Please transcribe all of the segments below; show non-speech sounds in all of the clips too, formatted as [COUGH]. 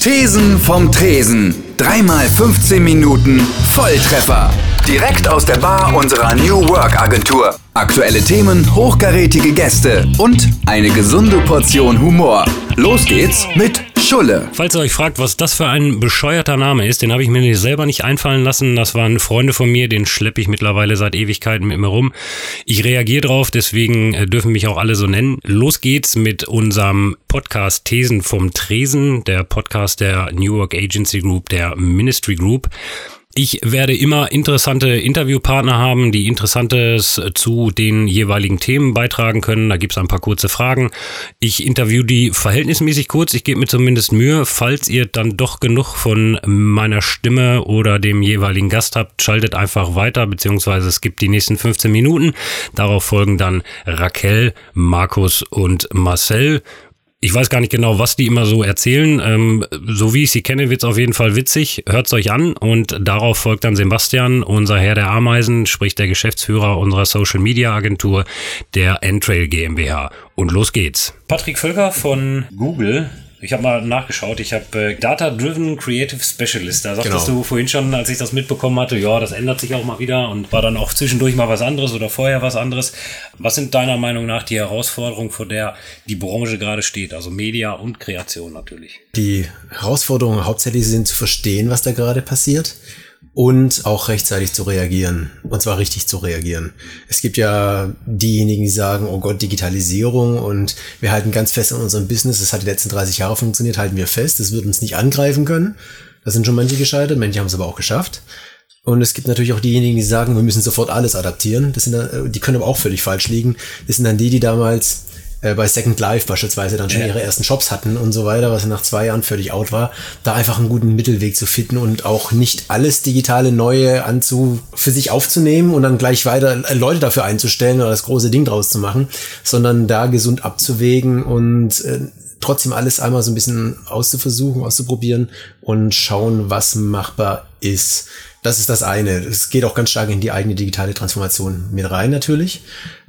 Thesen vom Tresen. Dreimal 15 Minuten Volltreffer. Direkt aus der Bar unserer New Work Agentur. Aktuelle Themen, hochkarätige Gäste und eine gesunde Portion Humor. Los geht's mit Schulle. Falls ihr euch fragt, was das für ein bescheuerter Name ist, den habe ich mir selber nicht einfallen lassen. Das waren Freunde von mir, den schleppe ich mittlerweile seit Ewigkeiten mit mir rum. Ich reagiere drauf, deswegen äh, dürfen mich auch alle so nennen. Los geht's mit unserem Podcast Thesen vom Tresen, der Podcast der New York Agency Group, der Ministry Group. Ich werde immer interessante Interviewpartner haben, die Interessantes zu den jeweiligen Themen beitragen können. Da gibt es ein paar kurze Fragen. Ich interview die verhältnismäßig kurz. Ich gebe mir zumindest Mühe. Falls ihr dann doch genug von meiner Stimme oder dem jeweiligen Gast habt, schaltet einfach weiter, beziehungsweise es gibt die nächsten 15 Minuten. Darauf folgen dann Raquel, Markus und Marcel ich weiß gar nicht genau, was die immer so erzählen. Ähm, so wie ich sie kenne, wird's auf jeden Fall witzig. Hört's euch an und darauf folgt dann Sebastian, unser Herr der Ameisen, sprich der Geschäftsführer unserer Social Media Agentur, der Entrail GmbH. Und los geht's. Patrick Völker von Google ich habe mal nachgeschaut. Ich habe äh, Data Driven Creative Specialist. Da sagtest genau. du vorhin schon, als ich das mitbekommen hatte, ja, das ändert sich auch mal wieder und war dann auch zwischendurch mal was anderes oder vorher was anderes. Was sind deiner Meinung nach die Herausforderungen, vor der die Branche gerade steht? Also Media und Kreation natürlich. Die Herausforderungen hauptsächlich sind zu verstehen, was da gerade passiert und auch rechtzeitig zu reagieren. Und zwar richtig zu reagieren. Es gibt ja diejenigen, die sagen, oh Gott, Digitalisierung und wir halten ganz fest an unserem Business. Das hat die letzten 30 Jahre funktioniert, halten wir fest. Das wird uns nicht angreifen können. Da sind schon manche gescheitert, manche haben es aber auch geschafft. Und es gibt natürlich auch diejenigen, die sagen, wir müssen sofort alles adaptieren. Das sind, dann, die können aber auch völlig falsch liegen. Das sind dann die, die damals äh, bei Second Life beispielsweise dann schon ja. ihre ersten Shops hatten und so weiter, was nach zwei Jahren völlig out war, da einfach einen guten Mittelweg zu finden und auch nicht alles digitale Neue anzu für sich aufzunehmen und dann gleich weiter äh, Leute dafür einzustellen oder das große Ding draus zu machen, sondern da gesund abzuwägen und äh, trotzdem alles einmal so ein bisschen auszuversuchen, auszuprobieren und schauen, was machbar ist. Das ist das eine. Es geht auch ganz stark in die eigene digitale Transformation mit rein natürlich.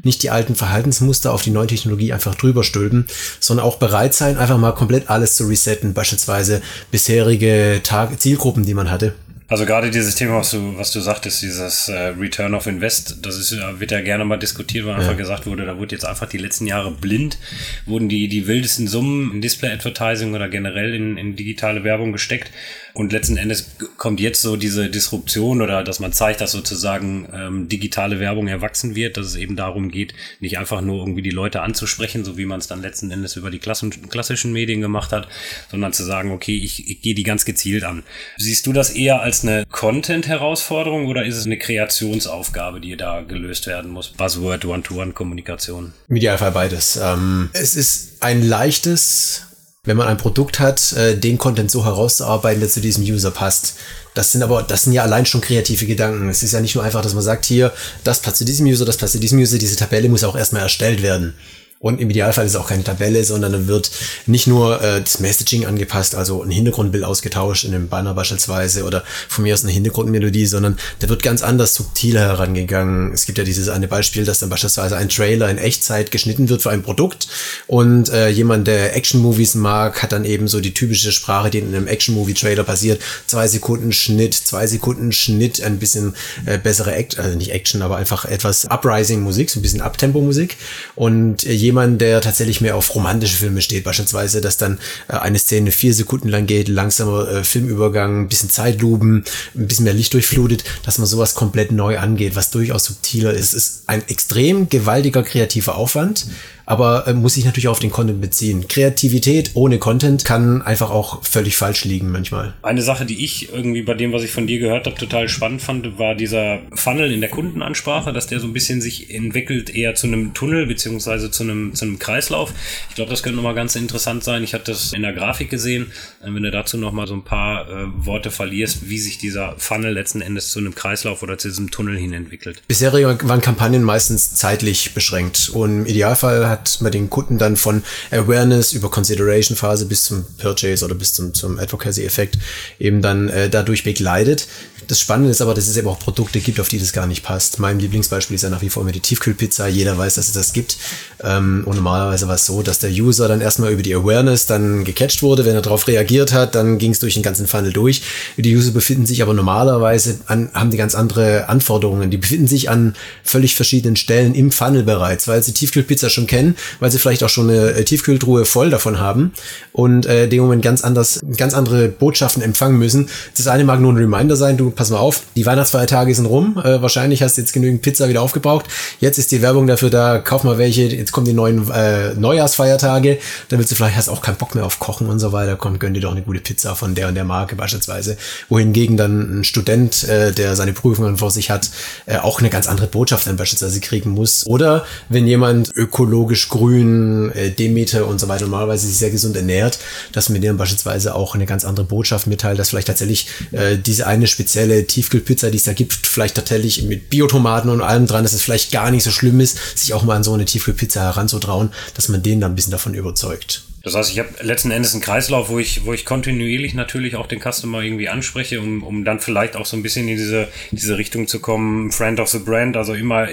Nicht die alten Verhaltensmuster auf die neue Technologie einfach drüber stülpen, sondern auch bereit sein, einfach mal komplett alles zu resetten, beispielsweise bisherige Tag Zielgruppen, die man hatte also gerade dieses Thema, was du, was du sagtest, dieses äh, Return of Invest, das ist, wird ja gerne mal diskutiert, weil ja. einfach gesagt wurde, da wurde jetzt einfach die letzten Jahre blind, wurden die, die wildesten Summen in Display-Advertising oder generell in, in digitale Werbung gesteckt. Und letzten Endes kommt jetzt so diese Disruption oder dass man zeigt, dass sozusagen ähm, digitale Werbung erwachsen wird, dass es eben darum geht, nicht einfach nur irgendwie die Leute anzusprechen, so wie man es dann letzten Endes über die klassischen Medien gemacht hat, sondern zu sagen, okay, ich, ich gehe die ganz gezielt an. Siehst du das eher als eine Content-Herausforderung oder ist es eine Kreationsaufgabe, die da gelöst werden muss? Buzzword, One-to-One-Kommunikation. Im Idealfall beides. Ähm, es ist ein leichtes wenn man ein Produkt hat, äh, den Content so herauszuarbeiten, der zu diesem User passt. Das sind aber, das sind ja allein schon kreative Gedanken. Es ist ja nicht nur einfach, dass man sagt, hier, das passt zu diesem User, das passt zu diesem User, diese Tabelle muss auch erstmal erstellt werden. Und im Idealfall ist es auch keine Tabelle, sondern dann wird nicht nur äh, das Messaging angepasst, also ein Hintergrundbild ausgetauscht in einem Banner beispielsweise oder von mir aus eine Hintergrundmelodie, sondern da wird ganz anders subtiler herangegangen. Es gibt ja dieses eine Beispiel, dass dann beispielsweise ein Trailer in Echtzeit geschnitten wird für ein Produkt und äh, jemand, der Action-Movies mag, hat dann eben so die typische Sprache, die in einem Action-Movie-Trailer passiert. Zwei Sekunden Schnitt, zwei Sekunden Schnitt, ein bisschen äh, bessere Action, also nicht Action, aber einfach etwas Uprising-Musik, so ein bisschen Uptempo-Musik und äh, jemand, der tatsächlich mehr auf romantische Filme steht, beispielsweise, dass dann äh, eine Szene vier Sekunden lang geht, langsamer äh, Filmübergang, ein bisschen Zeitluben, ein bisschen mehr Licht durchflutet, dass man sowas komplett neu angeht, was durchaus subtiler ist. Es ist ein extrem gewaltiger kreativer Aufwand, aber äh, muss sich natürlich auf den Content beziehen. Kreativität ohne Content kann einfach auch völlig falsch liegen manchmal. Eine Sache, die ich irgendwie bei dem, was ich von dir gehört habe, total spannend fand, war dieser Funnel in der Kundenansprache, dass der so ein bisschen sich entwickelt eher zu einem Tunnel beziehungsweise zu einem, zu einem Kreislauf. Ich glaube, das könnte nochmal ganz interessant sein. Ich hatte das in der Grafik gesehen. Wenn du dazu nochmal so ein paar äh, Worte verlierst, wie sich dieser Funnel letzten Endes zu einem Kreislauf oder zu diesem Tunnel hin entwickelt. Bisher waren Kampagnen meistens zeitlich beschränkt und im Idealfall hat man den Kunden dann von Awareness über Consideration Phase bis zum Purchase oder bis zum, zum Advocacy-Effekt eben dann äh, dadurch begleitet. Das Spannende ist aber, dass es eben auch Produkte gibt, auf die das gar nicht passt. Mein Lieblingsbeispiel ist ja nach wie vor immer die Tiefkühlpizza. Jeder weiß, dass es das gibt. Ähm, und normalerweise war es so, dass der User dann erstmal über die Awareness dann gecatcht wurde. Wenn er darauf reagiert hat, dann ging es durch den ganzen Funnel durch. Die User befinden sich aber normalerweise an, haben die ganz andere Anforderungen. Die befinden sich an völlig verschiedenen Stellen im Funnel bereits, weil sie Tiefkühlpizza schon kennen, weil sie vielleicht auch schon eine äh, Tiefkühltruhe voll davon haben und äh, dem Moment ganz anders, ganz andere Botschaften empfangen müssen. Das eine mag nur ein Reminder sein, du pass mal auf, die Weihnachtsfeiertage sind rum, äh, wahrscheinlich hast du jetzt genügend Pizza wieder aufgebraucht. Jetzt ist die Werbung dafür da, kauf mal welche, jetzt kommen die neuen äh, Neujahrsfeiertage, dann willst du vielleicht, hast auch keinen Bock mehr auf Kochen und so weiter, komm, gönn dir doch eine gute Pizza von der und der Marke beispielsweise. Wohingegen dann ein Student, äh, der seine Prüfungen vor sich hat, äh, auch eine ganz andere Botschaft dann beispielsweise kriegen muss. Oder wenn jemand ökologisch grün, äh, Demeter und so weiter normalerweise sich sehr gesund ernährt, dass man denen beispielsweise auch eine ganz andere Botschaft mitteilt, dass vielleicht tatsächlich äh, diese eine spezielle Tiefkühlpizza, die es da gibt, vielleicht tatsächlich mit Biotomaten und allem dran, dass es vielleicht gar nicht so schlimm ist, sich auch mal an so eine Tiefkühlpizza heranzutrauen, dass man den dann ein bisschen davon überzeugt. Das heißt, ich habe letzten Endes einen Kreislauf, wo ich, wo ich kontinuierlich natürlich auch den Customer irgendwie anspreche, um, um dann vielleicht auch so ein bisschen in diese, diese Richtung zu kommen, Friend of the Brand, also immer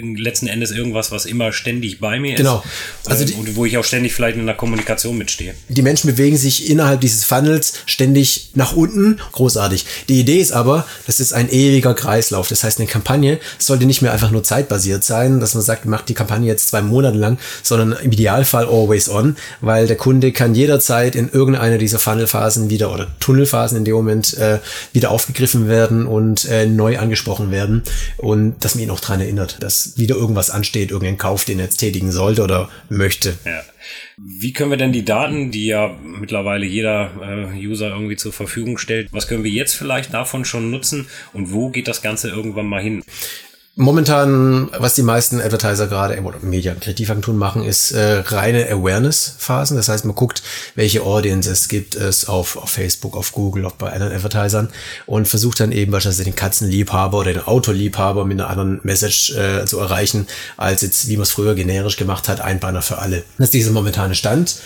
letzten Endes irgendwas, was immer ständig bei mir ist. Genau. Also die, und wo ich auch ständig vielleicht in der Kommunikation mitstehe. Die Menschen bewegen sich innerhalb dieses Funnels ständig nach unten. Großartig. Die Idee ist aber, das ist ein ewiger Kreislauf. Das heißt, eine Kampagne sollte nicht mehr einfach nur zeitbasiert sein, dass man sagt, macht die Kampagne jetzt zwei Monate lang, sondern im Idealfall always on, weil der Kunde kann jederzeit in irgendeiner dieser Funnelphasen wieder oder Tunnelphasen in dem Moment äh, wieder aufgegriffen werden und äh, neu angesprochen werden und dass man ihn auch daran erinnert, dass wieder irgendwas ansteht, irgendein Kauf, den er jetzt tätigen sollte oder möchte. Ja. Wie können wir denn die Daten, die ja mittlerweile jeder äh, User irgendwie zur Verfügung stellt, was können wir jetzt vielleicht davon schon nutzen und wo geht das Ganze irgendwann mal hin? Momentan, was die meisten Advertiser gerade oder Media Kreativagenturen machen, ist äh, reine Awareness-Phasen. Das heißt, man guckt, welche Audiences gibt es auf, auf Facebook, auf Google, auch bei anderen Advertisern und versucht dann eben beispielsweise den Katzenliebhaber oder den Autoliebhaber mit einer anderen Message äh, zu erreichen, als jetzt, wie man es früher generisch gemacht hat, ein Banner für alle. Das ist dieser momentane Stand.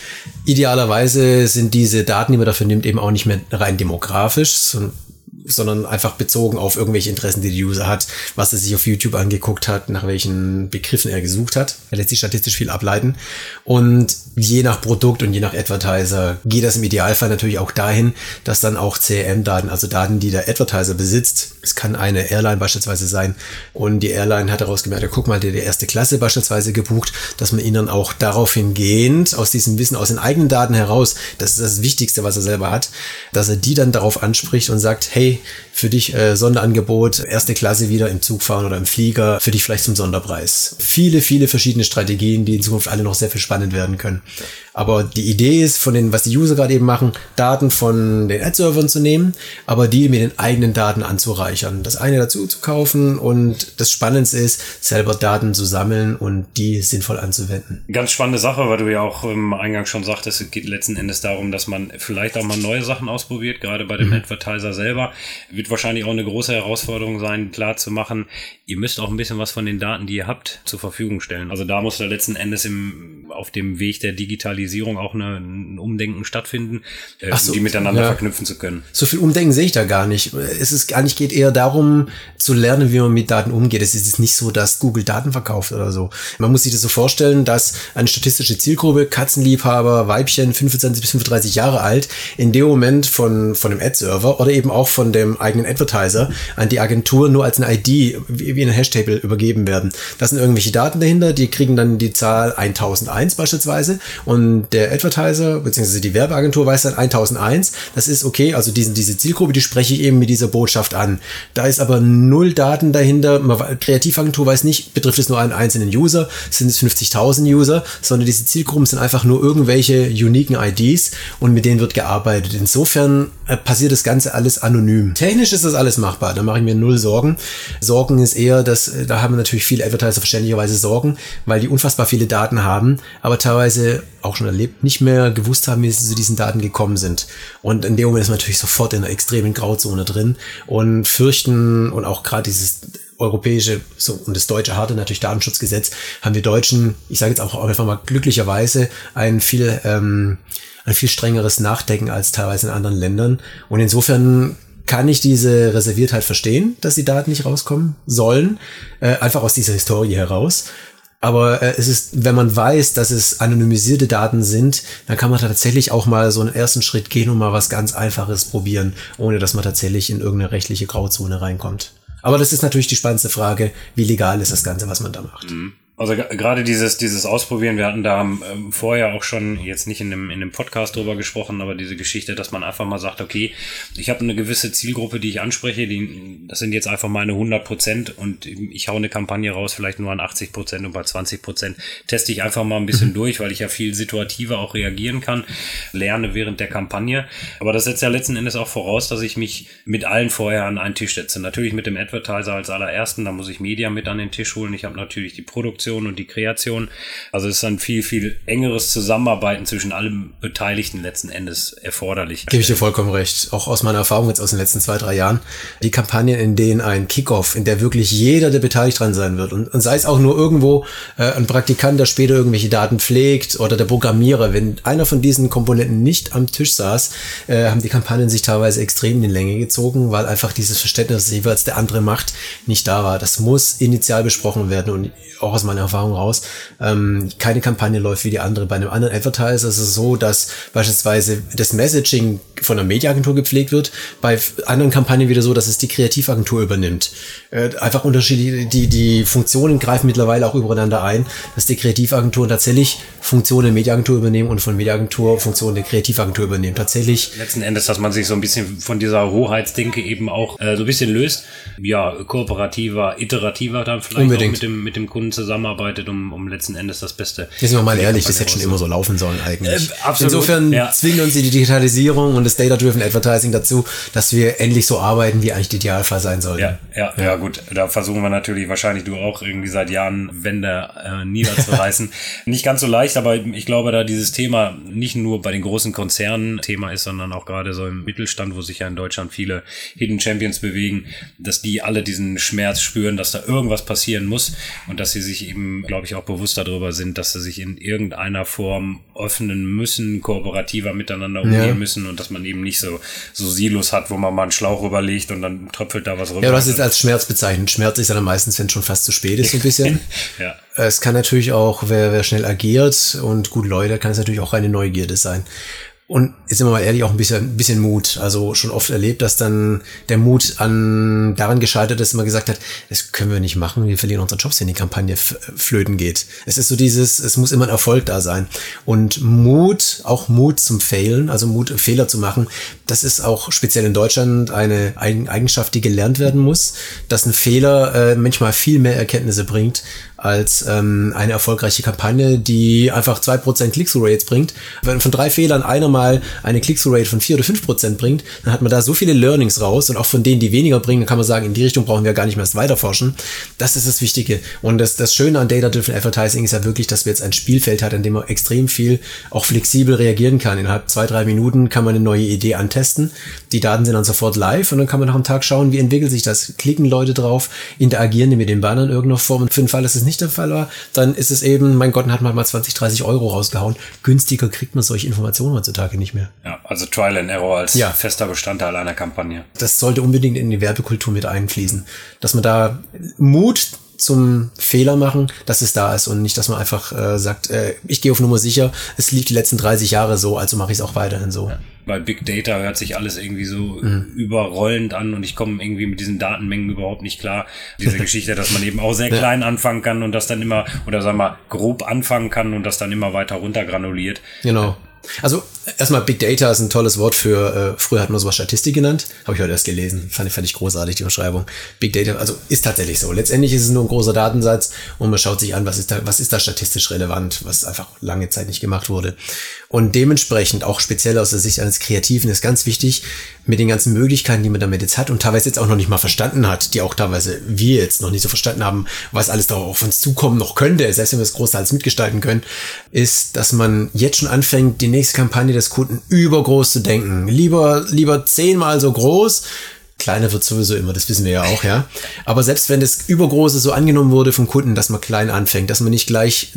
Idealerweise sind diese Daten, die man dafür nimmt, eben auch nicht mehr rein demografisch, sondern sondern einfach bezogen auf irgendwelche Interessen, die der User hat, was er sich auf YouTube angeguckt hat, nach welchen Begriffen er gesucht hat. Er lässt sich statistisch viel ableiten. Und je nach Produkt und je nach Advertiser geht das im Idealfall natürlich auch dahin, dass dann auch CRM-Daten, also Daten, die der Advertiser besitzt, es kann eine Airline beispielsweise sein und die Airline hat daraus gemerkt, ja, guck mal, der die erste Klasse beispielsweise gebucht, dass man ihn dann auch daraufhin gehend aus diesem Wissen, aus den eigenen Daten heraus, das ist das Wichtigste, was er selber hat, dass er die dann darauf anspricht und sagt, hey, für dich äh, Sonderangebot, erste Klasse wieder im Zug fahren oder im Flieger, für dich vielleicht zum Sonderpreis. Viele, viele verschiedene Strategien, die in Zukunft alle noch sehr viel spannend werden können. Aber die Idee ist, von den, was die User gerade eben machen, Daten von den Ad-Servern zu nehmen, aber die mit den eigenen Daten anzureichern. Das eine dazu zu kaufen und das Spannendste ist, selber Daten zu sammeln und die sinnvoll anzuwenden. Ganz spannende Sache, weil du ja auch im Eingang schon sagtest, es geht letzten Endes darum, dass man vielleicht auch mal neue Sachen ausprobiert, gerade bei dem mhm. Advertiser selber. Wird wahrscheinlich auch eine große Herausforderung sein, klar zu machen, ihr müsst auch ein bisschen was von den Daten, die ihr habt, zur Verfügung stellen. Also da muss da letzten Endes im, auf dem Weg der Digitalisierung auch eine, ein Umdenken stattfinden, äh, so, um die miteinander ja. verknüpfen zu können. So viel Umdenken sehe ich da gar nicht. Es ist eigentlich geht eher darum, zu lernen, wie man mit Daten umgeht. Es ist nicht so, dass Google Daten verkauft oder so. Man muss sich das so vorstellen, dass eine statistische Zielgruppe, Katzenliebhaber, Weibchen, 25 bis 35 Jahre alt, in dem Moment von, von dem Ad-Server oder eben auch von dem eigenen Advertiser an die Agentur nur als eine ID, wie in ein Hashtable übergeben werden. Das sind irgendwelche Daten dahinter, die kriegen dann die Zahl 1001 beispielsweise und der Advertiser bzw. die Werbeagentur weiß dann 1001. Das ist okay, also diesen, diese Zielgruppe, die spreche ich eben mit dieser Botschaft an. Da ist aber null Daten dahinter. Kreativagentur weiß nicht, betrifft es nur einen einzelnen User, sind es 50.000 User, sondern diese Zielgruppen sind einfach nur irgendwelche uniken IDs und mit denen wird gearbeitet. Insofern äh, passiert das Ganze alles anonym. Technisch ist das alles machbar, da mache ich mir null Sorgen. Sorgen ist eher, dass äh, da haben natürlich viele Advertiser verständlicherweise Sorgen, weil die unfassbar viele Daten haben, aber teilweise auch schon erlebt, nicht mehr gewusst haben, wie sie zu diesen Daten gekommen sind. Und in dem Moment ist man natürlich sofort in einer extremen Grauzone drin und fürchten und auch gerade dieses europäische so, und das deutsche harte natürlich Datenschutzgesetz haben wir Deutschen, ich sage jetzt auch einfach mal glücklicherweise, ein viel ähm, ein viel strengeres Nachdenken als teilweise in anderen Ländern. Und insofern kann ich diese Reserviertheit verstehen, dass die Daten nicht rauskommen sollen, äh, einfach aus dieser Historie heraus. Aber äh, es ist, wenn man weiß, dass es anonymisierte Daten sind, dann kann man tatsächlich auch mal so einen ersten Schritt gehen und mal was ganz Einfaches probieren, ohne dass man tatsächlich in irgendeine rechtliche Grauzone reinkommt. Aber das ist natürlich die spannendste Frage, wie legal ist das Ganze, was man da macht. Mhm. Also gerade dieses, dieses Ausprobieren, wir hatten da ähm, vorher auch schon, jetzt nicht in dem, in dem Podcast drüber gesprochen, aber diese Geschichte, dass man einfach mal sagt, okay, ich habe eine gewisse Zielgruppe, die ich anspreche, die, das sind jetzt einfach meine 100 Prozent und ich hau eine Kampagne raus, vielleicht nur an 80 Prozent und bei 20 Prozent teste ich einfach mal ein bisschen [LAUGHS] durch, weil ich ja viel situativer auch reagieren kann, lerne während der Kampagne. Aber das setzt ja letzten Endes auch voraus, dass ich mich mit allen vorher an einen Tisch setze. Natürlich mit dem Advertiser als allerersten, da muss ich Media mit an den Tisch holen. Ich habe natürlich die Produktion Produktion und die Kreation. Also es ist ein viel, viel engeres Zusammenarbeiten zwischen allen Beteiligten letzten Endes erforderlich. Gebe ich dir vollkommen recht. Auch aus meiner Erfahrung jetzt aus den letzten zwei, drei Jahren. Die Kampagnen, in denen ein Kickoff, in der wirklich jeder, der beteiligt dran sein wird und, und sei es auch nur irgendwo äh, ein Praktikant, der später irgendwelche Daten pflegt oder der Programmierer, wenn einer von diesen Komponenten nicht am Tisch saß, äh, haben die Kampagnen sich teilweise extrem in die Länge gezogen, weil einfach dieses Verständnis, jeweils der andere macht, nicht da war. Das muss initial besprochen werden und auch aus meiner Erfahrung raus, ähm, keine Kampagne läuft wie die andere. Bei einem anderen Advertiser ist es so, dass beispielsweise das Messaging von einer Mediaagentur gepflegt wird, bei anderen Kampagnen wieder so, dass es die Kreativagentur übernimmt. Äh, einfach unterschiedlich, die, die Funktionen greifen mittlerweile auch übereinander ein, dass die Kreativagenturen tatsächlich Funktionen der Mediaagentur übernehmen und von Mediaagentur Funktionen der Kreativagentur übernehmen. Tatsächlich. Letzten Endes, dass man sich so ein bisschen von dieser Hoheitsdenke eben auch äh, so ein bisschen löst. Ja, kooperativer, iterativer dann vielleicht Unbedingt. auch mit dem, mit dem Kunden zusammenarbeitet, um, um letzten Endes das Beste. Jetzt sind wir mal ehrlich, das hätte schon immer so laufen sollen eigentlich. Äh, absolut, Insofern ja. zwingen uns die Digitalisierung und das Data-Driven Advertising dazu, dass wir endlich so arbeiten, wie eigentlich der Idealfall sein soll. Ja, ja, ja, ja, gut. Da versuchen wir natürlich, wahrscheinlich du auch irgendwie seit Jahren Wände äh, niederzureißen. [LAUGHS] nicht ganz so leicht, aber ich glaube, da dieses Thema nicht nur bei den großen Konzernen Thema ist, sondern auch gerade so im Mittelstand, wo sich ja in Deutschland viele Hidden Champions bewegen, dass die alle diesen Schmerz spüren, dass da irgendwas passieren muss und dass sie sich eben, glaube ich, auch bewusst darüber sind, dass sie sich in irgendeiner Form öffnen müssen, kooperativer miteinander umgehen ja. müssen und dass man eben nicht so, so Silos hat, wo man mal einen Schlauch rüberlegt und dann tröpfelt da was rüber. Ja, hast es als Schmerz bezeichnet. Schmerz ist ja dann meistens, wenn es schon fast zu spät ist, so ein [LAUGHS] bisschen. ja. Es kann natürlich auch, wer, wer schnell agiert und gut Leute, kann es natürlich auch eine Neugierde sein. Und jetzt sind wir mal ehrlich, auch ein bisschen, ein bisschen Mut. Also schon oft erlebt, dass dann der Mut an daran gescheitert ist, man gesagt hat, das können wir nicht machen, wir verlieren unsere Jobs, wenn die Kampagne flöten geht. Es ist so dieses, es muss immer ein Erfolg da sein. Und Mut, auch Mut zum Failen, also Mut, Fehler zu machen, das ist auch speziell in Deutschland eine Eigenschaft, die gelernt werden muss, dass ein Fehler äh, manchmal viel mehr Erkenntnisse bringt als ähm, eine erfolgreiche Kampagne, die einfach zwei Prozent Click-Through-Rates bringt. Wenn von drei Fehlern einer mal eine Click-Through-Rate von vier oder fünf Prozent bringt, dann hat man da so viele Learnings raus und auch von denen, die weniger bringen, dann kann man sagen, in die Richtung brauchen wir gar nicht mehr weiterforschen. Das ist das Wichtige. Und das, das Schöne an Data-Driven Advertising ist ja wirklich, dass wir jetzt ein Spielfeld hat, in dem man extrem viel auch flexibel reagieren kann. Innerhalb zwei, drei Minuten kann man eine neue Idee antesten. Die Daten sind dann sofort live und dann kann man nach einem Tag schauen, wie entwickelt sich das. Klicken Leute drauf, interagieren die mit den Bannern in irgendeiner Form. Und für den Fall, dass es nicht Fall war, dann ist es eben, mein Gott, hat man mal 20, 30 Euro rausgehauen. Günstiger kriegt man solche Informationen heutzutage nicht mehr. Ja, also Trial and Error als ja. fester Bestandteil einer Kampagne. Das sollte unbedingt in die Werbekultur mit einfließen. Dass man da Mut zum Fehler machen, dass es da ist und nicht, dass man einfach äh, sagt, äh, ich gehe auf Nummer sicher, es lief die letzten 30 Jahre so, also mache ich es auch weiterhin so. Ja. Bei Big Data hört sich alles irgendwie so mhm. überrollend an und ich komme irgendwie mit diesen Datenmengen überhaupt nicht klar. Diese Geschichte, dass man eben auch sehr [LAUGHS] klein anfangen kann und das dann immer, oder sagen wir mal, grob anfangen kann und das dann immer weiter runtergranuliert. Genau. Also erstmal Big Data ist ein tolles Wort für, äh, früher hat man sowas Statistik genannt, habe ich heute erst gelesen, fand, ich großartig, die Beschreibung. Big Data, also ist tatsächlich so. Letztendlich ist es nur ein großer Datensatz und man schaut sich an, was ist da, was ist da statistisch relevant, was einfach lange Zeit nicht gemacht wurde. Und dementsprechend, auch speziell aus der Sicht eines Kreativen, ist ganz wichtig, mit den ganzen Möglichkeiten, die man damit jetzt hat und teilweise jetzt auch noch nicht mal verstanden hat, die auch teilweise wir jetzt noch nicht so verstanden haben, was alles da auf uns zukommen noch könnte, selbst wenn wir es großteils mitgestalten können, ist, dass man jetzt schon anfängt, die nächste Kampagne des Kunden übergroß zu denken. Lieber, lieber zehnmal so groß, Kleiner wird sowieso immer, das wissen wir ja auch, ja. Aber selbst wenn das Übergroße so angenommen wurde vom Kunden, dass man klein anfängt, dass man nicht gleich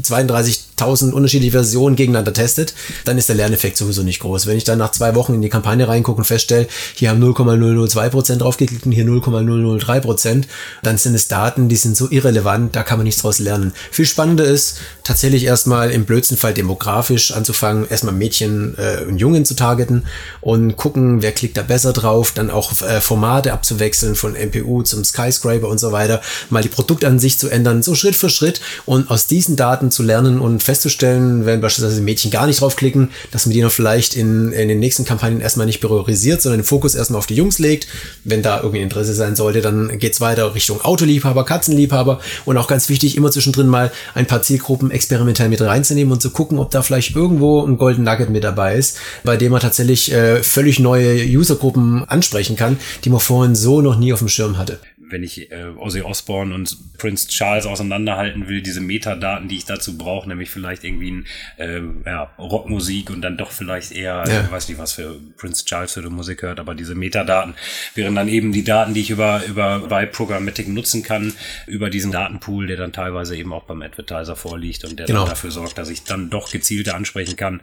32.000 unterschiedliche Versionen gegeneinander testet, dann ist der Lerneffekt sowieso nicht groß. Wenn ich dann nach zwei Wochen in die Kampagne reingucke und feststelle, hier haben 0,002% draufgeklickt und hier 0,003%, dann sind es Daten, die sind so irrelevant, da kann man nichts draus lernen. Viel spannender ist, tatsächlich erstmal im blödsten Fall demografisch anzufangen, erstmal Mädchen äh, und Jungen zu targeten und gucken, wer klickt da besser drauf, dann auch äh, Formate abzuwechseln von MPU zum Skyscraper und so weiter, mal die Produktansicht zu ändern, so Schritt für Schritt und aus diesen Daten zu lernen und festzustellen, wenn beispielsweise Mädchen gar nicht draufklicken, dass man die noch vielleicht in, in den nächsten Kampagnen erstmal nicht priorisiert, sondern den Fokus erstmal auf die Jungs legt. Wenn da irgendwie Interesse sein sollte, dann geht's weiter Richtung Autoliebhaber, Katzenliebhaber und auch ganz wichtig, immer zwischendrin mal ein paar Zielgruppen experimentell mit reinzunehmen und zu gucken, ob da vielleicht irgendwo ein Golden Nugget mit dabei ist, bei dem man tatsächlich äh, völlig neue Usergruppen ansprechen kann, die man man vorhin so noch nie auf dem Schirm hatte. Wenn ich äh, Ozzy Osbourne und Prince Charles auseinanderhalten will, diese Metadaten, die ich dazu brauche, nämlich vielleicht irgendwie ein, äh, ja, Rockmusik und dann doch vielleicht eher, ja. ich weiß nicht, was für Prince Charles für die Musik hört, aber diese Metadaten wären dann eben die Daten, die ich über, über bei Programmatic nutzen kann, über diesen Datenpool, der dann teilweise eben auch beim Advertiser vorliegt und der genau. dann dafür sorgt, dass ich dann doch gezielter ansprechen kann.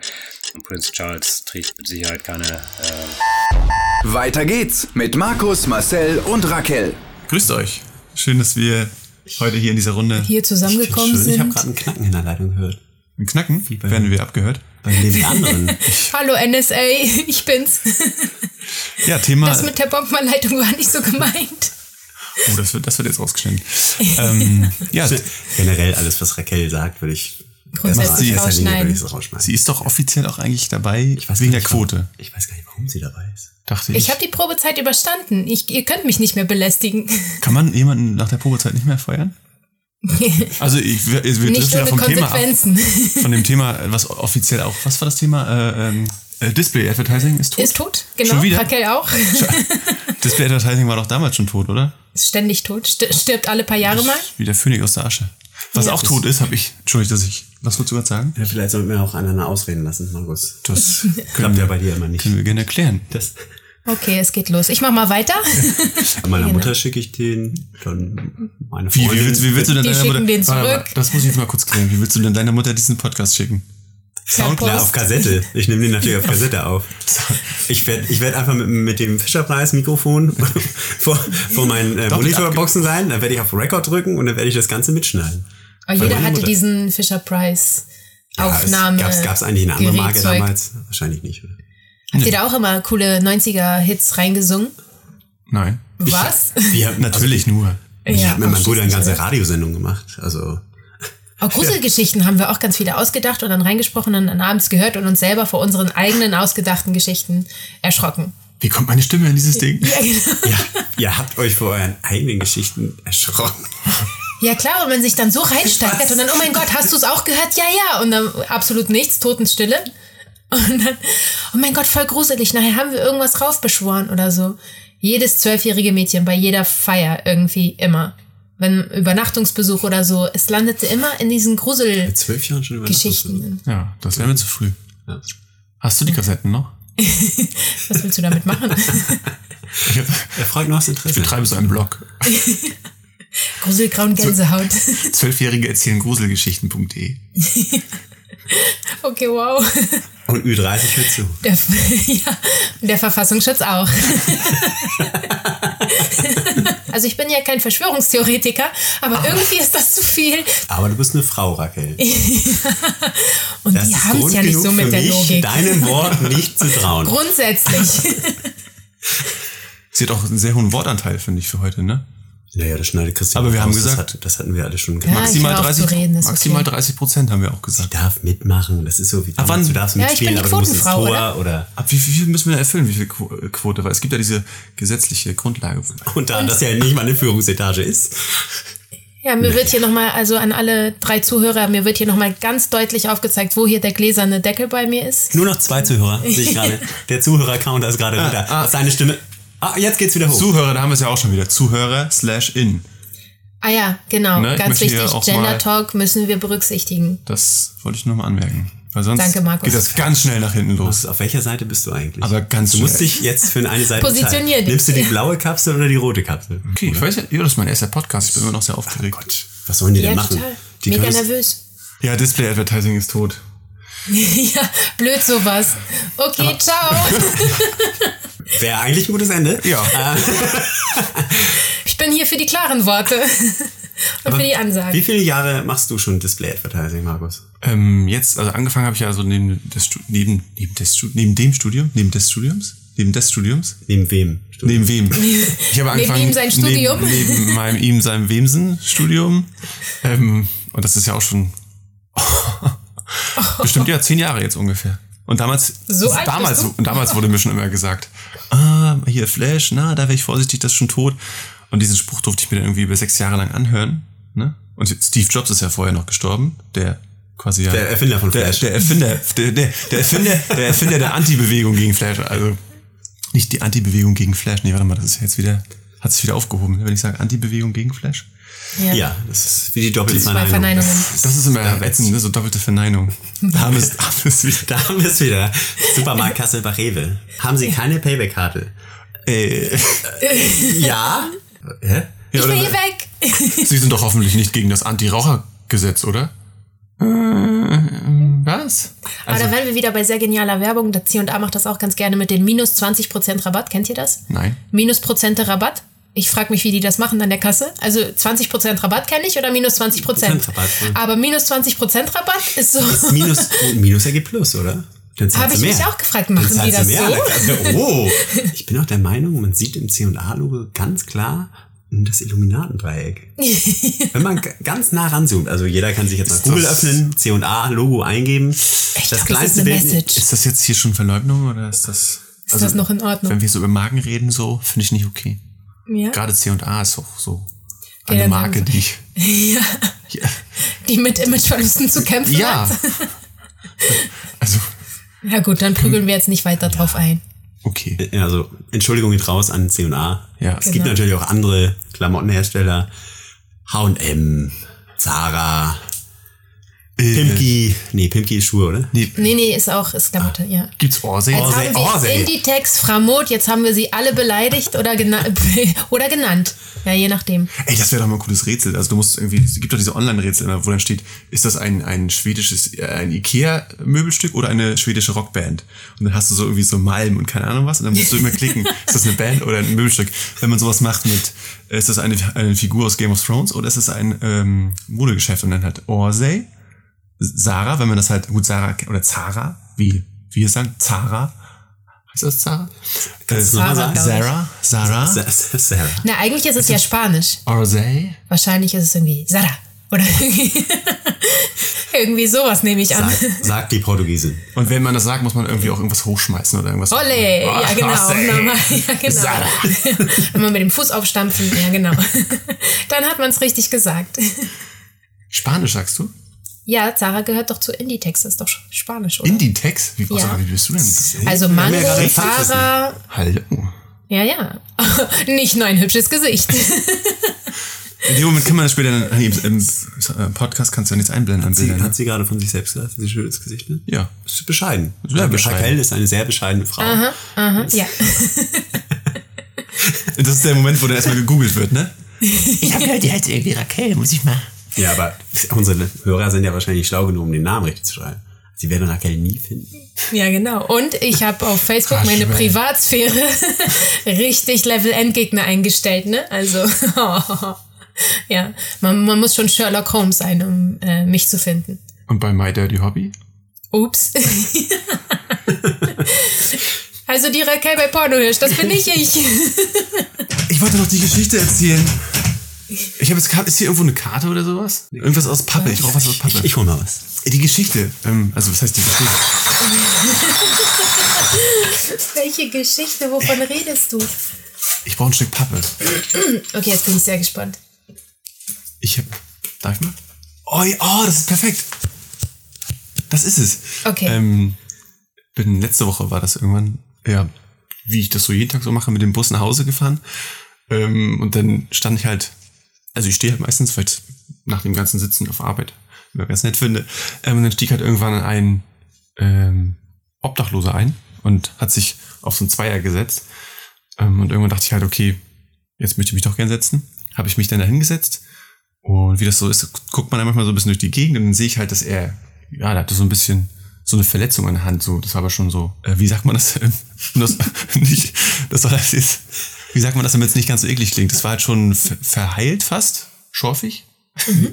Und Prince Charles trägt mit Sicherheit keine äh, weiter geht's mit Markus, Marcel und Raquel. Grüßt euch. Schön, dass wir heute hier in dieser Runde hier zusammengekommen sind. Ich habe gerade einen Knacken in der Leitung gehört. Ein Knacken? Wie Werden wir abgehört? Bei den anderen. [LAUGHS] Hallo NSA, ich bin's. [LAUGHS] Ja, Thema. Das mit der Bombenleitung war nicht so gemeint. Oh, das wird, das wird jetzt rausgeschnitten. [LAUGHS] ähm, ja. Generell alles, was Raquel sagt, würde ich grundsätzlich sie, rausschneiden. Sie ist doch offiziell auch eigentlich dabei ich weiß wegen der Quote. Ich weiß gar nicht, warum sie dabei ist. Dachte ich. Ich habe die Probezeit überstanden. Ich, ihr könnt mich nicht mehr belästigen. [LAUGHS] Kann man jemanden nach der Probezeit nicht mehr feuern? [LAUGHS] Also ich, wir, wir nicht ja vom Thema ab, [LAUGHS] von dem Thema, was offiziell auch, was war das Thema? Äh, ähm, äh, Display Advertising ist tot. Ist tot, genau. Raquel auch. Display Advertising war doch damals schon tot, oder? Ist ständig tot, stirbt alle paar Jahre mal. Wie der Phönix aus der Asche. Was ja. auch tot ist, habe ich. Entschuldigung, dass ich. Was wolltest du gerade sagen? Ja, vielleicht sollten wir auch einander ausreden lassen, Markus. Das [LAUGHS] klappt ja bei dir immer nicht. Können wir gerne erklären. Das. Okay, es geht los. Ich mach mal weiter. Meiner genau. Mutter schicke ich den, dann meine Freundin. Wie, wie, willst, wie willst du denn Die deiner schicken Mutter? den zurück. das muss ich jetzt mal kurz klären. Wie willst du denn deiner Mutter diesen Podcast schicken? Soundcloud auf Kassette. Ich nehme den natürlich auf Kassette auf. [LAUGHS] Ich werde ich werd einfach mit, mit dem Fischerpreis-Mikrofon [LAUGHS] vor, vor meinen äh, Monitorboxen sein, dann werde ich auf Record drücken und dann werde ich das Ganze mitschneiden. Aber jeder hatte Mutter. diesen Fisher Price Aufnahme. Ja, Gab es eigentlich eine andere Marke damals? Wahrscheinlich nicht. Oder? Habt nee. ihr da auch immer coole 90er-Hits reingesungen? Nein. Was? Wir haben natürlich nur. Ich ja, habe mit meinem Bruder eine ganze Radiosendung gemacht. Also. Auch Gruselgeschichten ja. haben wir auch ganz viele ausgedacht und dann reingesprochen und dann abends gehört und uns selber vor unseren eigenen ausgedachten Geschichten erschrocken. Wie kommt meine Stimme in dieses Ding? Ja, genau. ja, ihr habt euch vor euren eigenen Geschichten erschrocken. [LAUGHS] Ja klar, und man sich dann so reinsteigert und dann, oh mein Gott, hast du es auch gehört? Ja, ja. Und dann absolut nichts, Totenstille. Und dann, oh mein Gott, voll gruselig. Nachher haben wir irgendwas raufbeschworen oder so. Jedes zwölfjährige Mädchen bei jeder Feier irgendwie immer. Wenn Übernachtungsbesuch oder so, es landete immer in diesen Grusel zwölf Jahren schon Geschichten. Ja, das wäre mir zu früh. Ja. Hast du die Kassetten noch? [LAUGHS] Was willst du damit machen? [LAUGHS] er fragt noch das Interesse. Ich betreibe so einen Blog. [LAUGHS] Gruselgrauen Gänsehaut. [LAUGHS] [LAUGHS] Zwölfjährige erzählen Gruselgeschichten.de. [LAUGHS] okay, wow. Und Ü30 hört zu. Der, ja, der Verfassungsschutz auch. also ich bin ja kein Verschwörungstheoretiker, aber, aber, irgendwie ist das zu viel. Aber du bist eine Frau, Raquel. Und das die haben es ja nicht so mit der mich, Logik. deinem Wort nicht zu trauen. Grundsätzlich. Sie hat auch einen sehr hohen Wortanteil, finde ich, für heute, ne? Naja, das schneidet Christian Aber wir haben raus. gesagt, das, hat, das, hatten wir alle schon gemacht. Ja, maximal 30, reden, maximal okay. 30 Prozent haben wir auch gesagt. Sie darf mitmachen. Das ist so wie Ab wann? du darfst mitspielen, ja, aber du musst ins Tor oder? oder Ab wie, wie viel müssen wir da erfüllen? Wie viel äh, Quote? Weil es gibt ja diese gesetzliche Grundlage. Und da das ja nicht mal eine Führungsetage ist. Ja, mir wird hier nochmal, also an alle drei Zuhörer, mir wird hier nochmal ganz deutlich aufgezeigt, wo hier der gläserne Deckel bei mir ist. Nur noch zwei Zuhörer, sehe ich [LAUGHS] gerade. Der Zuhörer-Counter ist gerade ah, wieder. Ah, Seine Stimme. Ah, jetzt geht's wieder hoch. Zuhörer, da haben wir es ja auch schon wieder. Zuhörer slash in. Ah ja, genau. Ne? Ganz wichtig. Gender Talk müssen wir berücksichtigen. Das wollte ich nochmal anmerken. Weil sonst Danke, Markus. geht das ganz schnell nach hinten los. Auf welcher Seite bist du eigentlich? Aber ganz Du musst schnell. dich jetzt für eine Seite Positionier entscheiden. dich. Nimmst du die blaue Kapsel oder die rote Kapsel? Okay, ich weiß ja, ja, das ist mein erster Podcast. Ich bin immer noch sehr aufgeregt. Was sollen die Ja, denn machen? total. Die Mega können nervös. Ja, Display Advertising ist tot. [LAUGHS] ja, blöd sowas. Okay, ciao. [LAUGHS] Wäre eigentlich ein gutes Ende. Ja. [LAUGHS] Ich bin hier für die klaren Worte. Und für die Wie Ansagen. viele Jahre machst du schon Display Advertising, Markus? Ähm, jetzt, also angefangen habe ich ja so neben, des, neben, neben, des, neben dem Studium, neben des Studiums, neben des Studiums, Neben wem? neben wem? Ich habe Neben angefangen ihm sein Studium? Neben, neben meinem ihm seinem Wemsen Studium. Ähm, und das ist ja auch schon [LAUGHS] bestimmt ja zehn Jahre jetzt ungefähr. Und damals, So alt damals, bist du? und damals wurde mir schon immer gesagt, ah, hier Flash, na, da wäre ich vorsichtig, das ist schon tot. Und diesen Spruch durfte ich mir dann irgendwie über sechs Jahre lang anhören. Ne? Und Steve Jobs ist ja vorher noch gestorben, der quasi ja Der Erfinder von der, Flash. der Erfinder, der, der, der Erfinder, der Erfinder der Anti-Bewegung gegen Flash. Also nicht die Anti-Bewegung gegen Flash. Nee, warte mal, das ist jetzt wieder, hat sich wieder aufgehoben, wenn ich sage Anti-Bewegung gegen Flash. Ja, das ist wie die doppelte Verneinung. Verneinungen. Das ist immer ätzend, ne? so doppelte Verneinung. [LAUGHS] Da haben wir es wieder. Da haben wir es wieder. Supermarkt Kassel bei Rewe. Haben Sie keine Payback-Karte? Äh, [LAUGHS] Ja. Hä? Ich will hier weg. [LAUGHS] Sie sind doch hoffentlich nicht gegen das Anti-Raucher-Gesetz, oder? Äh, was? Aber da wären wir wieder bei sehr genialer Werbung. Der C&A macht das auch ganz gerne mit den minus 20% Rabatt. Kennt ihr das? Nein. Minus Prozente Rabatt. Ich frage mich, wie die das machen an der Kasse. Also 20% Rabatt kenne ich oder minus 20%? Rabatt, ja. Aber minus 20% Rabatt ist so. Minus, [LAUGHS] Minus ergibt Plus, oder? Habe ich mich mehr. auch gefragt, machen die das mehr. so? [LAUGHS] Oh, ich bin auch der Meinung, man sieht im C&A-Logo ganz klar das Illuminatendreieck. Wenn man ganz nah ranzoomt, also jeder kann sich jetzt mal Google öffnen, C&A-Logo eingeben. Ich das glaub, das ist kleinste eine Bild. Message. Ist das jetzt hier schon Verleugnung oder ist das. also, Ist das noch in Ordnung? Wenn wir so über Marken reden, so, finde ich nicht okay. Ja. Gerade C&A ist auch so Ja, eine dann Marke, die ich. [LAUGHS] ja. Ja. Die mit Imageverlusten zu kämpfen ja. hat. [LAUGHS] Also, Ja gut, dann prügeln wir jetzt nicht weiter drauf ein. okay. Also, Entschuldigung geht raus an C&A. Ja. Es gibt Genau. natürlich auch andere Klamottenhersteller. H&M, Zara. Nee, Pimki ist Schuhe, oder? Nee, Nee, nee, ist auch, ist Klamotte, ja. gibt's Orsay? Jetzt Orsay, haben wir Orsay. Inditex, Framot, jetzt haben wir sie alle beleidigt oder, gena [LAUGHS] oder genannt. Ja, je nachdem. Ey, das wäre doch mal ein cooles Rätsel. Also du musst irgendwie, es gibt doch diese Online-Rätsel immer, wo dann steht, ist das ein, ein schwedisches, äh, ein Ikea-Möbelstück oder eine schwedische Rockband? Und dann hast du so irgendwie so Malm und keine Ahnung was und dann musst du immer klicken, [LAUGHS] ist das eine Band oder ein Möbelstück? Wenn man sowas macht mit, ist das eine, eine Figur aus Game of Thrones oder ist es ein ähm, Modegeschäft? Und dann halt Orsay, Sarah, wenn man das halt, gut, Sarah, oder Zara, wie wie wir sagen, Zara. Heißt das Zara? Kannst nochmal Zara, sagen? Sarah? Sarah? Sa- Sarah. Na, eigentlich ist es ja Spanisch. Orsay? Wahrscheinlich ist es irgendwie Sara. Oder irgendwie, [LAUGHS] irgendwie sowas nehme ich an. Sagt, sagt die Portugiesin. Und wenn man das sagt, muss man irgendwie auch irgendwas hochschmeißen oder irgendwas. Olle, ja genau. Orsay. Nochmal, ja, genau. Sarah. Immer mit dem Fuß aufstampfen, ja genau. [LAUGHS] Dann hat man es richtig gesagt. Spanisch sagst du? Ja, Zara gehört doch zu Inditex, das ist doch Spanisch, oder? Inditex? Wie, Ja. ja. wie bist du denn? also haben Mango, ja. Zara, Hallo. ja, ja. [LAUGHS] Nicht nur ein hübsches Gesicht. [LAUGHS] In dem Moment kann man das später dann, im, im äh, Podcast kannst du ja nichts einblenden an Sie, Bildern. hat Ne? sie gerade von sich selbst gesagt, sie schönes Gesicht, ne? Ja. Ist bescheiden. Sehr bescheiden. Raquel ist eine sehr bescheidene Frau. Aha, ja. [LAUGHS] Das ist der Moment, wo dann erstmal gegoogelt wird, ne? Ich habe gehört, die heißt irgendwie Raquel, muss ich mal. Ja, aber unsere Hörer sind ja wahrscheinlich schlau genug, um den Namen richtig zu schreiben. Sie werden Raquel nie finden. Ja, genau. Und ich habe auf Facebook meine Raschwell. Privatsphäre [LAUGHS] richtig Level-Endgegner eingestellt, ne? Also, [LAUGHS] ja, man, man muss schon Sherlock Holmes sein, um äh, mich zu finden. Und bei My Dirty Hobby? Ups. [LAUGHS] also die Raquel bei Pornohirsch, das bin nicht ich. Ich wollte noch die Geschichte erzählen. Ich habe jetzt Karte, ist hier irgendwo eine Karte oder sowas? Irgendwas aus Pappe, ich brauche was aus Pappe. Ich, ich hol mal was. die Geschichte, ähm, also was heißt die Geschichte? [LAUGHS] Welche Geschichte, wovon redest du? Ich brauche ein Stück Pappe. Okay, jetzt bin ich sehr gespannt. Ich hab, darf ich mal? Oh, oh, das ist perfekt. Das ist es. Okay. Ähm, bin letzte Woche war das irgendwann, ja, wie ich das so jeden Tag so mache, mit dem Bus nach Hause gefahren. Ähm, und dann stand ich halt, also ich stehe halt meistens vielleicht nach dem ganzen Sitzen auf Arbeit, ich ganz nett finde. Ähm, dann stieg halt irgendwann ein ähm, Obdachlose ein und hat sich auf so einen Zweier gesetzt. Ähm, und irgendwann dachte ich halt, okay, jetzt möchte ich mich doch gern setzen. Habe ich mich dann da hingesetzt. Und wie das so ist, guckt man dann manchmal so ein bisschen durch die Gegend und dann sehe ich halt, dass er, ja, der hatte so ein bisschen so eine Verletzung an der Hand. So, das war aber schon so, äh, wie sagt man das? [LAUGHS] das nicht, das soll das jetzt, wie sagt man das, damit es nicht ganz so eklig klingt? Das war halt schon ver verheilt fast, schorfig.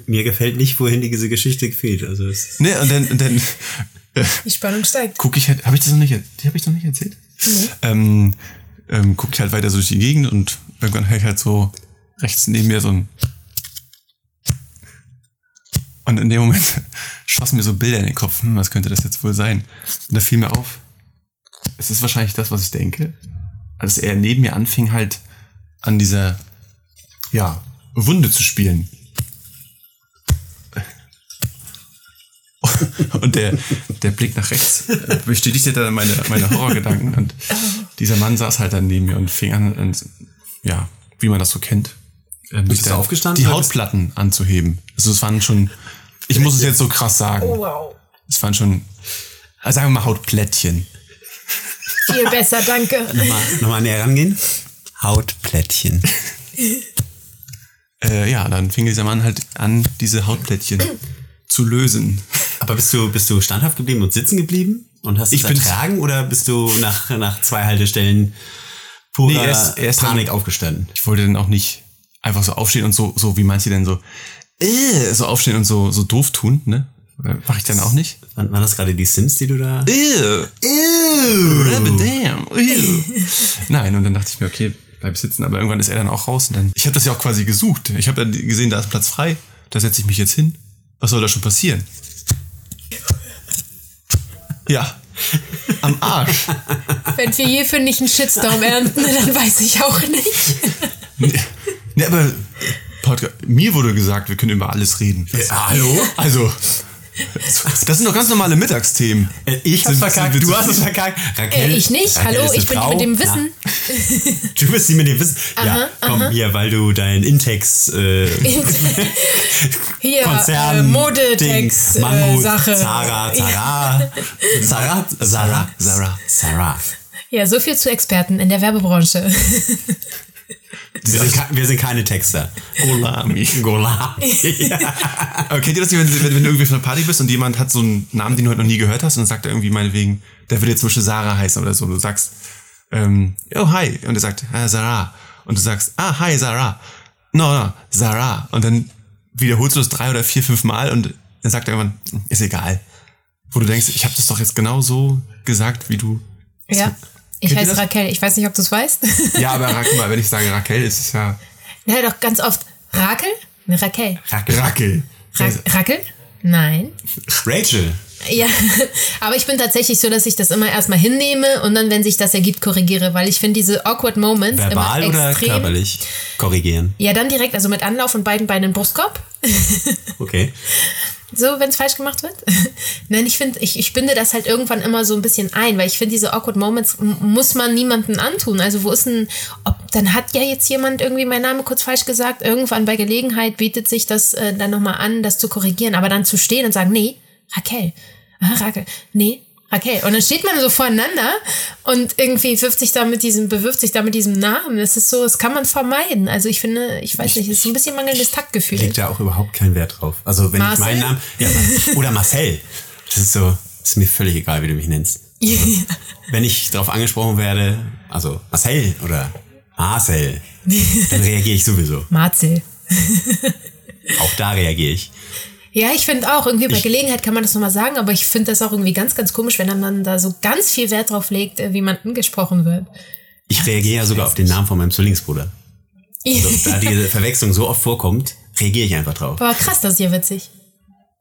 Mir gefällt nicht, wohin diese Geschichte fehlt. Also es Ne, und dann, und dann Die Spannung steigt. gucke ich halt, habe ich das noch nicht, die habe ich noch nicht erzählt? Ähm, ähm, gucke ich halt weiter so durch die Gegend und irgendwann höre ich halt so rechts neben mir so ein und in dem Moment [LAUGHS] schossen mir so Bilder in den Kopf, hm, was könnte das jetzt wohl sein? Und da fiel mir auf, es ist wahrscheinlich das, was ich denke, als er neben mir anfing halt an dieser, ja, Wunde zu spielen. [LAUGHS] Und der, der Blick nach rechts bestätigte dann meine, meine Horrorgedanken. Und dieser Mann saß halt dann neben mir und fing an, an ja, wie man das so kennt, ähm, bist du aufgestanden die Hautplatten anzuheben. Also es waren schon, ich muss es jetzt so krass sagen, Wow. es waren schon, also sagen wir mal Hautplättchen. Viel besser, danke. nochmal, nochmal näher rangehen. Hautplättchen. Äh, ja, dann fing dieser Mann halt an, diese Hautplättchen zu lösen. Aber bist du, bist du standhaft geblieben und sitzen geblieben? Und hast Ich es ertragen oder bist du nach, nach zwei Haltestellen purer Nee, er ist- er ist dann- Panik aufgestanden? Ich wollte dann auch nicht einfach so aufstehen und so, so wie manche denn so, äh, so aufstehen und so, so doof tun, ne? Mach ich dann auch nicht. Waren, waren das gerade die Sims, die du da... Ew. Ew. Damn. Ew. [LAUGHS] Nein, und dann dachte ich mir, okay, bleib sitzen. Aber irgendwann ist er dann auch raus. Und dann, ich habe das ja auch quasi gesucht. Ich habe dann gesehen, da ist Platz frei. Da setze ich mich jetzt hin. Was soll da schon passieren? Ja. Am Arsch. Wenn wir hierfür nicht einen Shitstorm ernten, dann weiß ich auch nicht. Ne, aber Podcast, mir wurde gesagt, wir können über alles reden. Ja, hallo? Also, [LAUGHS] das sind doch ganz normale Mittagsthemen. Äh, Ich hab's verkackt, du hast es verkackt. Äh, Raquel, ich nicht. Raquel Hallo, ich bin die Frau. mit dem Wissen. [LAUGHS] Du bist die mit dem Wissen. ja, komm hier, weil du dein Intex [LAUGHS] äh, Hier, Konzern, äh, Modetext, Ding, Mango, äh, Sache. Zara, Zara, Zara, Zara, Zara, Zara. Ja, so viel zu Experten in der Werbebranche. Wir sind, wir sind keine Texter. Golami. Gola. [LAUGHS] Aber kennt ihr das nicht, wenn, wenn, wenn du irgendwie auf einer Party bist und jemand hat so einen Namen, den du heute noch nie gehört hast und dann sagt er irgendwie meinetwegen, der würde jetzt zum Beispiel Sarah heißen oder so. Und du sagst, ähm, oh, hi. Und er sagt, ah, Sarah. Und du sagst, ah, hi, Sarah. No, no, Sarah. Und dann wiederholst du das drei oder vier, fünf Mal und dann sagt er irgendwann, ist egal. Wo du denkst, ich habe das doch jetzt genau so gesagt, wie du. ja. Ich heiße? Raquel. Ich weiß nicht, ob du es weißt. Ja, aber [LAUGHS] mal, wenn ich sage Raquel, ist es ja Na doch ganz oft. Rakel? Ne, Raquel. Raquel. Ra Rakel? Nein. Rachel. Ja, [LAUGHS] aber ich bin tatsächlich so, dass ich das immer erstmal hinnehme und dann, wenn sich das ergibt, korrigiere, weil ich finde diese awkward Moments Verbal immer oder extrem. körperlich? Korrigieren. Ja, dann direkt, also mit Anlauf und beiden Beinen im Brustkorb. [LAUGHS] Okay. So, wenn es falsch gemacht wird. [LAUGHS] Nein, ich finde, ich, ich binde das halt irgendwann immer so ein bisschen ein, weil ich finde, diese awkward Moments muss man niemandem antun. Also, wo ist denn, ob, dann hat ja jetzt jemand irgendwie meinen Namen kurz falsch gesagt. Irgendwann bei Gelegenheit bietet sich das äh, dann nochmal an, das zu korrigieren. Aber dann zu stehen und sagen, nee, Raquel, [LAUGHS] Raquel, nee, Raquel. Und dann steht man so voreinander und irgendwie wirft sich da mit diesem, bewirft sich da mit diesem Namen. Das ist so, das kann man vermeiden. Also ich finde, ich weiß nicht, es ist so ein bisschen mangelndes Taktgefühl. Liegt da auch überhaupt kein Wert drauf. Also wenn Marcel? ich meinen Namen. Ja, [LAUGHS] oder Marcel. Das ist so, ist mir völlig egal, wie du mich nennst. Wenn ich darauf angesprochen werde, also Marcel oder Marcel, dann [LAUGHS] reagiere ich sowieso. Marcel. Auch da reagiere ich. Ja, ich finde auch, irgendwie bei Gelegenheit kann man das nochmal sagen, aber ich finde das auch irgendwie ganz, ganz komisch, wenn man da so ganz viel Wert drauf legt, äh, wie man angesprochen wird. Ich reagiere ja sogar auf den Namen von meinem Zwillingsbruder. Also, [LAUGHS] da diese Verwechslung so oft vorkommt, reagiere ich einfach drauf. Aber krass, das ist ja witzig.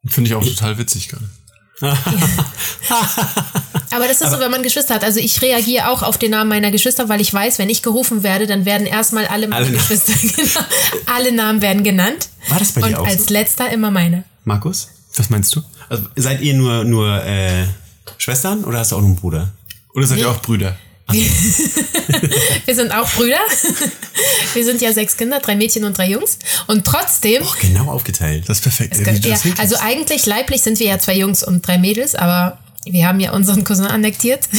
Finde ich auch total witzig gerade. [LAUGHS] Aber das ist so, wenn man Geschwister hat. Also ich reagiere auch auf den Namen meiner Geschwister, weil ich weiß, wenn ich gerufen werde, dann werden erstmal alle meine Alle- Geschwister [LAUGHS] genau, alle Namen werden genannt. War das bei dir Und auch als so? letzter immer meine. Markus? Was meinst du? Also, seid ihr nur, nur äh, Schwestern oder hast du auch noch einen Bruder? Oder seid ihr auch Brüder? [LAUGHS] Wir sind auch Brüder. [LAUGHS] Wir sind ja sechs Kinder, drei Mädchen und drei Jungs. Und trotzdem Oh, genau aufgeteilt. Das ist perfekt. Kann- ja, also eigentlich leiblich sind wir ja zwei Jungs und drei Mädels, aber wir haben ja unseren Cousin annektiert. [LAUGHS]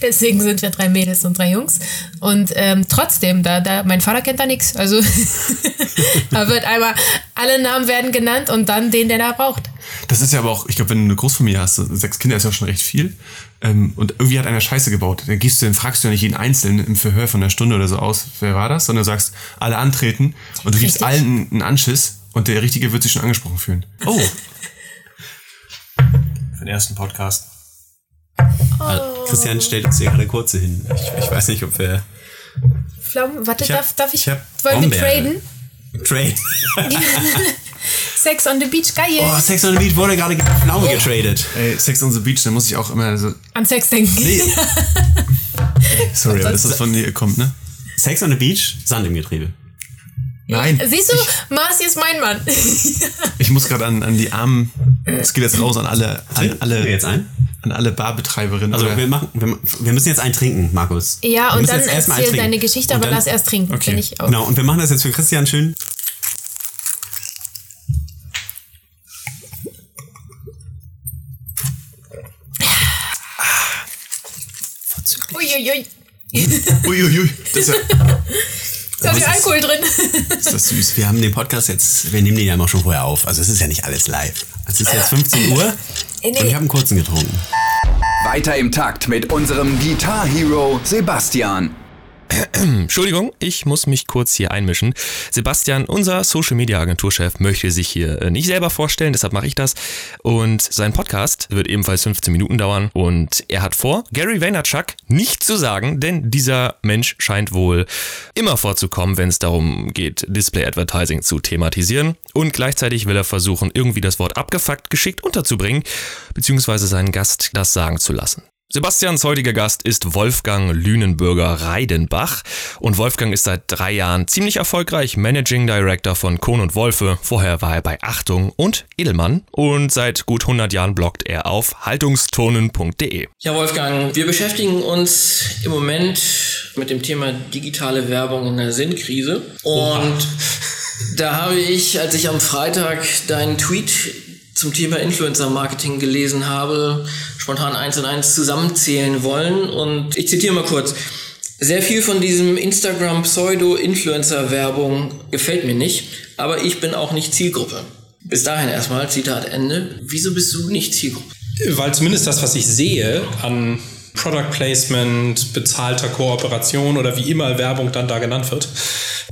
Deswegen sind wir drei Mädels und drei Jungs. Und ähm, trotzdem, da, da, mein Vater kennt da nichts. Also [LAUGHS] da wird einmal, alle Namen werden genannt und dann den, der da braucht. Das ist ja aber auch, ich glaube, wenn du eine Großfamilie hast, sechs Kinder ist ja schon recht viel. Ähm, und irgendwie hat einer Scheiße gebaut. Dann gehst du, dann fragst du ja nicht jeden Einzelnen im Verhör von einer Stunde oder so aus, wer war das, sondern du sagst, alle antreten und du gibst Richtig. allen einen Anschiss und der Richtige wird sich schon angesprochen fühlen. Oh. [LAUGHS] Für den ersten Podcast. Christian stellt uns hier gerade kurze hin. Ich, ich weiß nicht, ob wir Pflaumen, warte, Ich hab- darf, darf ich, ich wollen wir Brombeeren. traden? Trade. [LAUGHS] Sex on the Beach, geil. Oh, Sex on the Beach wurde gerade gegen Pflaume getradet. Ey, Sex on the Beach, da muss ich auch immer so, An Sex denken. [LAUGHS] sorry, aber das ist von dir kommt, ne? Sex on the Beach, Sand im Getriebe. Nein. Siehst du, Marci ist mein Mann. [LAUGHS] [LAUGHS] Ich muss gerade an, an die armen, es geht jetzt raus an alle, an alle, wir jetzt ein? an alle Barbetreiberinnen. Also wir machen, wir, wir müssen jetzt einen trinken, Markus. ja, Wir und dann erzähl deine Geschichte, Und aber dann- lass erst trinken, Okay. finde ich auch. Genau, und wir machen das jetzt für Christian schön. Uiuiui. Uiuiui, das ist ja, [LAUGHS] Da ist ja Alkohol drin. ist das süß. Wir haben den Podcast jetzt, wir nehmen den ja immer schon vorher auf. Also es ist ja nicht alles live. Es ist jetzt 15 Uhr nee. und ich habe einen kurzen getrunken. Weiter im Takt mit unserem Guitar Hero Sebastian. [CLEARS THROAT] Entschuldigung, ich muss mich kurz hier einmischen. Sebastian, unser Social Media Agenturchef, möchte sich hier äh, nicht selber vorstellen, deshalb mache ich das. Und sein Podcast wird ebenfalls 15 Minuten dauern. Und er hat vor, Gary Vaynerchuk nicht zu sagen, denn dieser Mensch scheint wohl immer vorzukommen, wenn es darum geht, Display Advertising zu thematisieren. Und gleichzeitig will er versuchen, irgendwie das Wort abgefuckt geschickt unterzubringen, beziehungsweise seinen Gast das sagen zu lassen. Sebastians heutiger Gast ist Wolfgang Lünenbürger Reidenbach und Wolfgang ist seit drei Jahren ziemlich erfolgreich Managing Director von Kohn und Wolfe. Vorher war er bei Achtung und Edelmann und seit gut 100 Jahren bloggt er auf haltungsturnen.de. Ja, Wolfgang, wir beschäftigen uns im Moment mit dem Thema digitale Werbung in der Sinnkrise. Und da habe ich, als ich am Freitag deinen Tweet zum Thema Influencer-Marketing gelesen habe, spontan eins und eins zusammenzählen wollen. Und ich zitiere mal kurz. Sehr viel von diesem Instagram-Pseudo-Influencer-Werbung gefällt mir nicht, aber ich bin auch nicht Zielgruppe. Bis dahin erstmal, Zitat Ende. Wieso bist du nicht Zielgruppe? Weil zumindest das, was ich sehe an Product Placement, bezahlter Kooperation oder wie immer Werbung dann da genannt wird,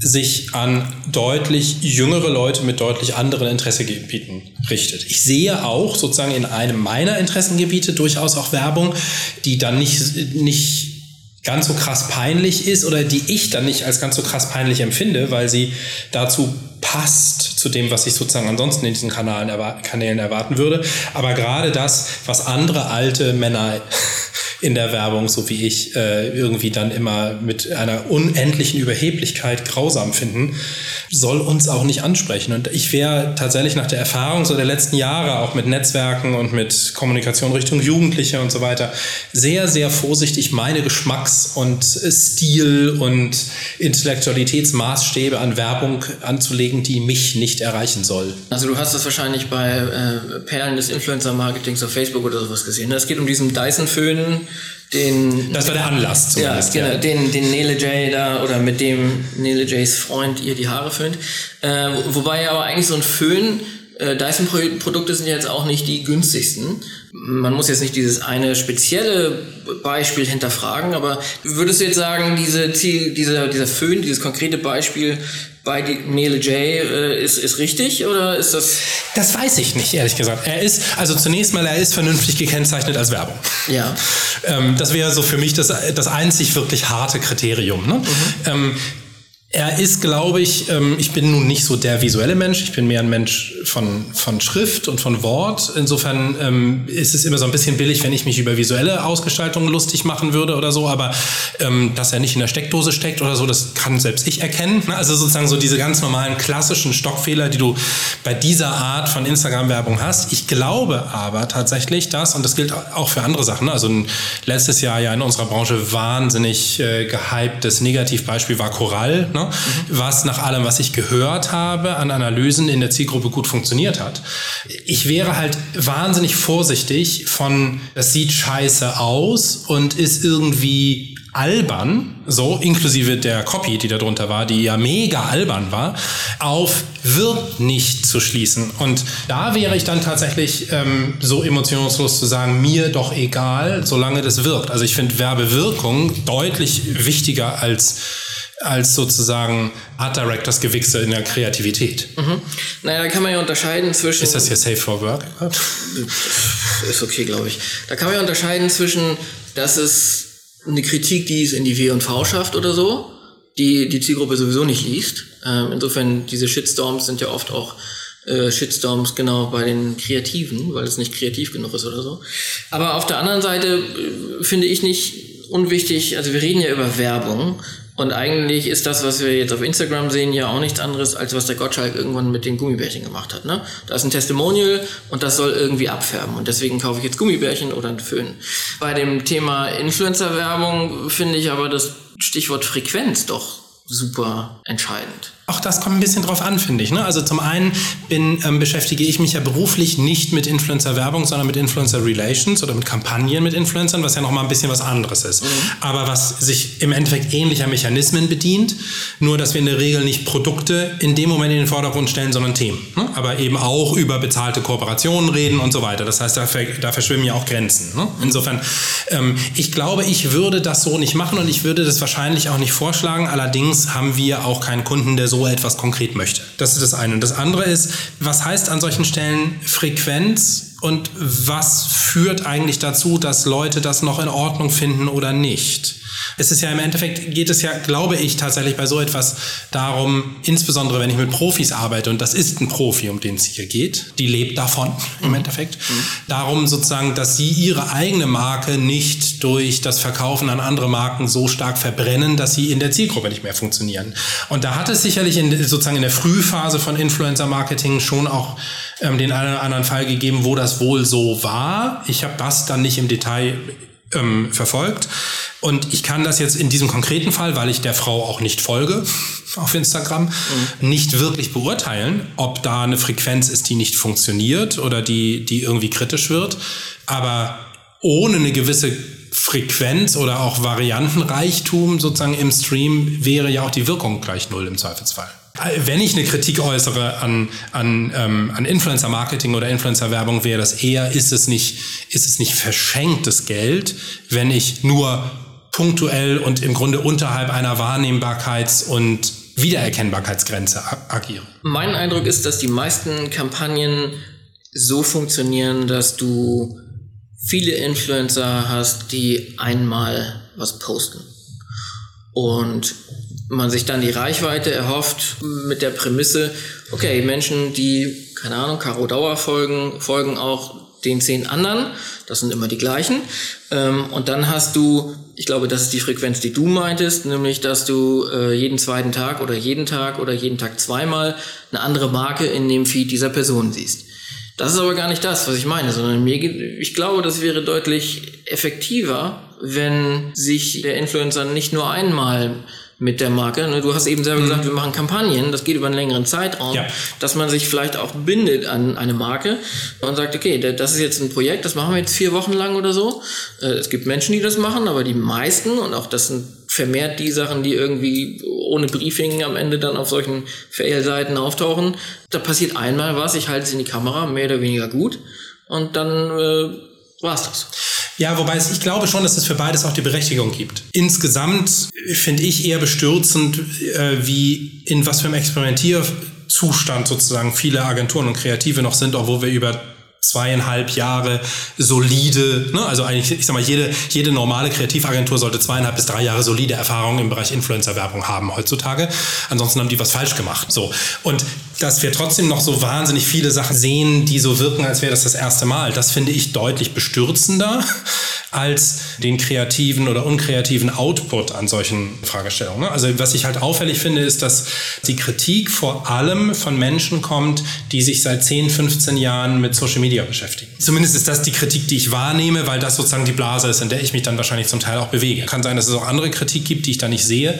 sich an deutlich jüngere Leute mit deutlich anderen Interessegebieten richtet. Ich sehe auch sozusagen in einem meiner Interessengebiete durchaus auch Werbung, die dann nicht, nicht ganz so krass peinlich ist oder die ich dann nicht als ganz so krass peinlich empfinde, weil sie dazu passt zu dem, was ich sozusagen ansonsten in diesen Kanälen, erwar Kanälen erwarten würde. Aber gerade das, was andere alte Männer in der Werbung, so wie ich, äh, irgendwie dann immer mit einer unendlichen Überheblichkeit grausam finden, soll uns auch nicht ansprechen. Und ich wäre tatsächlich nach der Erfahrung so der letzten Jahre, auch mit Netzwerken und mit Kommunikation Richtung Jugendliche und so weiter, sehr, sehr vorsichtig meine Geschmacks- und Stil- und Intellektualitätsmaßstäbe an Werbung anzulegen, die mich nicht erreichen soll. Also du hast das wahrscheinlich bei äh, Perlen des Influencer-Marketings auf Facebook oder sowas gesehen. Es geht um diesen Dyson-Föhn, den... Das war der Anlass Ja, zumindest. genau, den, den Nele J da oder mit dem Nele Js Freund ihr die Haare föhnt. Äh, wo- wobei aber eigentlich so ein Föhn, äh, Dyson-Produkte sind ja jetzt auch nicht die günstigsten. Man muss jetzt nicht dieses eine spezielle Beispiel hinterfragen, aber würdest du jetzt sagen, diese Ziel, dieser, dieser Föhn, dieses konkrete Beispiel bei Nele J äh, ist, ist richtig oder ist das... Das weiß ich nicht, ehrlich gesagt. Er ist, also zunächst mal, er ist vernünftig gekennzeichnet als Werbung. Ja. Ähm, das wäre so für mich das, das einzig wirklich harte Kriterium. Ne? Ähm, er ist, glaube ich, ähm, ich bin nun nicht so der visuelle Mensch, ich bin mehr ein Mensch von, von Schrift und von Wort. Insofern ähm, ist es immer so ein bisschen billig, wenn ich mich über visuelle Ausgestaltung lustig machen würde oder so, aber ähm, dass er nicht in der Steckdose steckt oder so, das kann selbst ich erkennen. Ne? Also sozusagen so diese ganz normalen klassischen Stockfehler, die du bei dieser Art von Instagram-Werbung hast. Ich glaube aber tatsächlich, dass, und das gilt auch für andere Sachen, ne? also ein letztes Jahr ja in unserer Branche wahnsinnig äh, gehyptes Negativbeispiel war Korall, ne? Ne? was nach allem, was ich gehört habe, an Analysen in der Zielgruppe gut funktioniert hat. Ich wäre halt wahnsinnig vorsichtig von, das sieht scheiße aus und ist irgendwie albern, so inklusive der Copy, die da drunter war, die ja mega albern war, auf wird nicht zu schließen. Und da wäre ich dann tatsächlich ähm, so emotionslos zu sagen, mir doch egal, solange das wirkt. Also ich finde Werbewirkung deutlich wichtiger als als sozusagen Art Directors Gewichse in der Kreativität. Mhm. Naja, da kann man ja unterscheiden zwischen. Ist das hier Safe for Work? Ist okay, glaube ich. Da kann man ja unterscheiden zwischen, dass es eine Kritik, die es in die W&V schafft oder so, die die Zielgruppe sowieso nicht liest. Ähm, insofern, diese Shitstorms sind ja oft auch äh, Shitstorms genau bei den Kreativen, weil es nicht kreativ genug ist oder so. Aber auf der anderen Seite äh, finde ich nicht unwichtig, also wir reden ja über Werbung und eigentlich ist das, was wir jetzt auf Instagram sehen, ja auch nichts anderes, als was der Gottschalk irgendwann mit den Gummibärchen gemacht hat. Ne? Da ist ein Testimonial und das soll irgendwie abfärben. Und deswegen kaufe ich jetzt Gummibärchen oder einen Föhn. Bei dem Thema Influencer-Werbung finde ich aber das Stichwort Frequenz doch super entscheidend. Auch das kommt ein bisschen drauf an, finde ich. Ne? Also zum einen bin, ähm, beschäftige ich mich ja beruflich nicht mit Influencer-Werbung, sondern mit Influencer-Relations oder mit Kampagnen mit Influencern, was ja nochmal ein bisschen was anderes ist. Mhm. Aber was sich im Endeffekt ähnlicher Mechanismen bedient, nur dass wir in der Regel nicht Produkte in dem Moment in den Vordergrund stellen, sondern Themen. Ne? Aber eben auch über bezahlte Kooperationen reden und so weiter. Das heißt, da, da verschwimmen ja auch Grenzen. Ne? Insofern, ähm, ich glaube, ich würde das so nicht machen und ich würde das wahrscheinlich auch nicht vorschlagen. Allerdings haben wir auch keinen Kunden, der so etwas konkret möchte. Das ist das eine. Und das andere ist, was heißt an solchen Stellen Frequenz und was führt eigentlich dazu, dass Leute das noch in Ordnung finden oder nicht? Es ist ja im Endeffekt, geht es ja, glaube ich, tatsächlich bei so etwas darum, insbesondere wenn ich mit Profis arbeite, und das ist ein Profi, um den es hier geht, die lebt davon [LAUGHS] im Endeffekt, mhm. darum sozusagen, dass sie ihre eigene Marke nicht durch das Verkaufen an andere Marken so stark verbrennen, dass sie in der Zielgruppe nicht mehr funktionieren. Und da hat es sicherlich in, sozusagen in der Frühphase von Influencer-Marketing schon auch ähm, den einen oder anderen Fall gegeben, wo das wohl so war. Ich habe das dann nicht im Detail ähm, verfolgt. Und ich kann das jetzt in diesem konkreten Fall, weil ich der Frau auch nicht folge [LAUGHS] auf Instagram, mhm. nicht wirklich beurteilen, ob da eine Frequenz ist, die nicht funktioniert oder die, die irgendwie kritisch wird. Aber ohne eine gewisse Frequenz oder auch Variantenreichtum sozusagen im Stream wäre ja auch die Wirkung gleich null im Zweifelsfall wenn ich eine Kritik äußere an, an, ähm, an Influencer-Marketing oder Influencer-Werbung, wäre das eher, ist es, nicht, ist es nicht verschenktes Geld, wenn ich nur punktuell und im Grunde unterhalb einer Wahrnehmbarkeits- und Wiedererkennbarkeitsgrenze agiere. Mein Eindruck ist, dass die meisten Kampagnen so funktionieren, dass du viele Influencer hast, die einmal was posten. Und man sich dann die Reichweite erhofft mit der Prämisse, okay, Menschen, die, keine Ahnung, Caro Dauer folgen, folgen auch den zehn anderen. Das sind immer die gleichen. Ähm, und dann hast du, ich glaube, das ist die Frequenz, die du meintest, nämlich, dass du äh, jeden zweiten Tag oder jeden Tag oder jeden Tag zweimal eine andere Marke in dem Feed dieser Person siehst. Das ist aber gar nicht das, was ich meine, sondern mir ich glaube, das wäre deutlich effektiver, wenn sich der Influencer nicht nur einmal mit der Marke. Ne, du hast eben selber mhm. gesagt, wir machen Kampagnen, das geht über einen längeren Zeitraum, ja. dass man sich vielleicht auch bindet an eine Marke und sagt, okay, das ist jetzt ein Projekt, das machen wir jetzt vier Wochen lang oder so. Äh, es gibt Menschen, die das machen, aber die meisten, und auch das sind vermehrt die Sachen, die irgendwie ohne Briefing am Ende dann auf solchen Fail-Seiten auftauchen, da passiert einmal was, ich halte es in die Kamera, mehr oder weniger gut, und dann äh, war's das. Ja, wobei es, ich glaube schon, dass es für beides auch die Berechtigung gibt. Insgesamt finde ich eher bestürzend, äh, wie in was für einem Experimentierzustand sozusagen viele Agenturen und Kreative noch sind, obwohl wir über zweieinhalb Jahre solide, ne? also eigentlich, ich sag mal, jede, jede normale Kreativagentur sollte zweieinhalb bis drei Jahre solide Erfahrung im Bereich Influencer-Werbung haben heutzutage. Ansonsten haben die was falsch gemacht. So. Und dass wir trotzdem noch so wahnsinnig viele Sachen sehen, die so wirken, als wäre das das erste Mal, das finde ich deutlich bestürzender als den kreativen oder unkreativen Output an solchen Fragestellungen. ne? Also was ich halt auffällig finde, ist, dass die Kritik vor allem von Menschen kommt, die sich seit 10, 15 Jahren mit Social Media beschäftigen. Zumindest ist das die Kritik, die ich wahrnehme, weil das sozusagen die Blase ist, in der ich mich dann wahrscheinlich zum Teil auch bewege. Kann sein, dass es auch andere Kritik gibt, die ich da nicht sehe.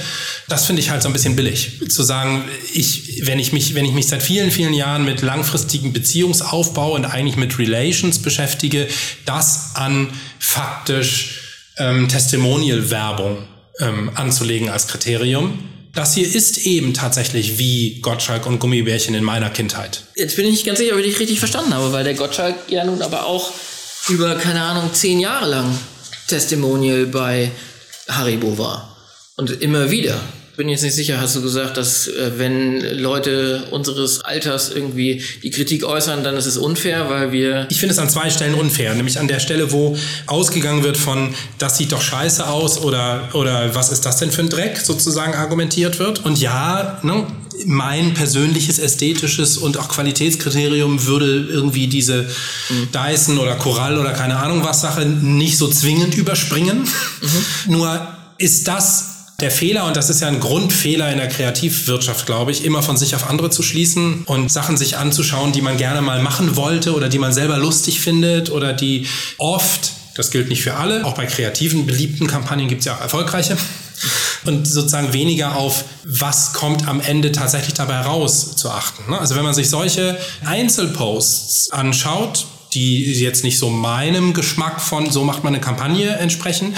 Das finde ich halt so ein bisschen billig. Zu sagen, ich, wenn ich mich, wenn ich mich seit vielen, vielen Jahren mit langfristigen Beziehungsaufbau und eigentlich mit Relations beschäftige, das an faktisch ähm, Testimonial-Werbung ähm, anzulegen als Kriterium. Das hier ist eben tatsächlich wie Gottschalk und Gummibärchen in meiner Kindheit. Jetzt bin ich nicht ganz sicher, ob ich dich richtig verstanden habe, weil der Gottschalk ja nun aber auch über, keine Ahnung, zehn Jahre lang Testimonial bei Haribo war. Und immer wieder. Bin jetzt nicht sicher, hast du gesagt, dass äh, wenn Leute unseres Alters irgendwie die Kritik äußern, dann ist es unfair, weil wir Ich finde es an zwei Stellen unfair, nämlich an der Stelle, wo ausgegangen wird von, das sieht doch scheiße aus oder, oder was ist das denn für ein Dreck, sozusagen argumentiert wird. Und ja, ne, mein persönliches ästhetisches und auch Qualitätskriterium würde irgendwie diese Dyson oder Korall oder keine Ahnung was Sache nicht so zwingend überspringen. Nur ist das der Fehler, und das ist ja ein Grundfehler in der Kreativwirtschaft, glaube ich, immer von sich auf andere zu schließen und Sachen sich anzuschauen, die man gerne mal machen wollte oder die man selber lustig findet oder die oft, das gilt nicht für alle, auch bei kreativen, beliebten Kampagnen gibt es ja auch erfolgreiche, und sozusagen weniger auf, was kommt am Ende tatsächlich dabei raus zu achten. ne? Also wenn man sich solche Einzelposts anschaut, die jetzt nicht so meinem Geschmack von, so macht man eine Kampagne entsprechen.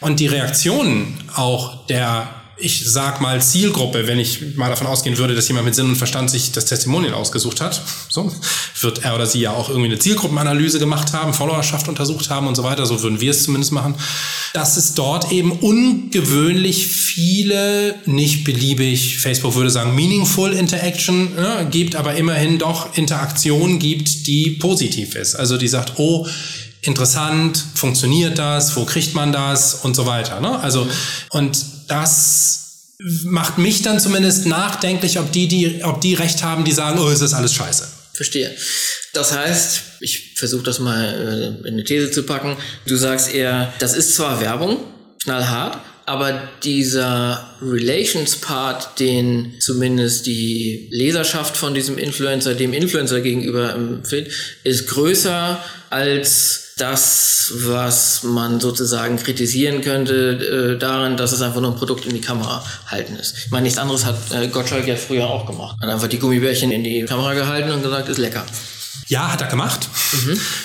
Und die Reaktionen auch der, ich sag mal, Zielgruppe, wenn ich mal davon ausgehen würde, dass jemand mit Sinn und Verstand sich das Testimonial ausgesucht hat, so, wird er oder sie ja auch irgendwie eine Zielgruppenanalyse gemacht haben, Followerschaft untersucht haben und so weiter, so würden wir es zumindest machen, dass es dort eben ungewöhnlich viele, nicht beliebig, Facebook würde sagen, meaningful Interaction ne, gibt, aber immerhin doch Interaktion gibt, die positiv ist. Also die sagt, oh, interessant, funktioniert das, wo kriegt man das und so weiter. Ne? Also, und das macht mich dann zumindest nachdenklich, ob die, die, ob die recht haben, die sagen, oh, es ist alles scheiße. Verstehe. Das heißt, ich versuche das mal äh, in eine These zu packen. Du sagst eher, das ist zwar Werbung, knallhart, aber dieser Relations-Part, den zumindest die Leserschaft von diesem Influencer dem Influencer gegenüber empfiehlt, ist größer als das, was man sozusagen kritisieren könnte, äh, darin, dass es einfach nur ein Produkt in die Kamera halten ist. Ich meine, nichts anderes hat äh, Gottschalk ja früher auch gemacht. Hat einfach die Gummibärchen in die Kamera gehalten und gesagt, ist lecker. Ja, hat er gemacht.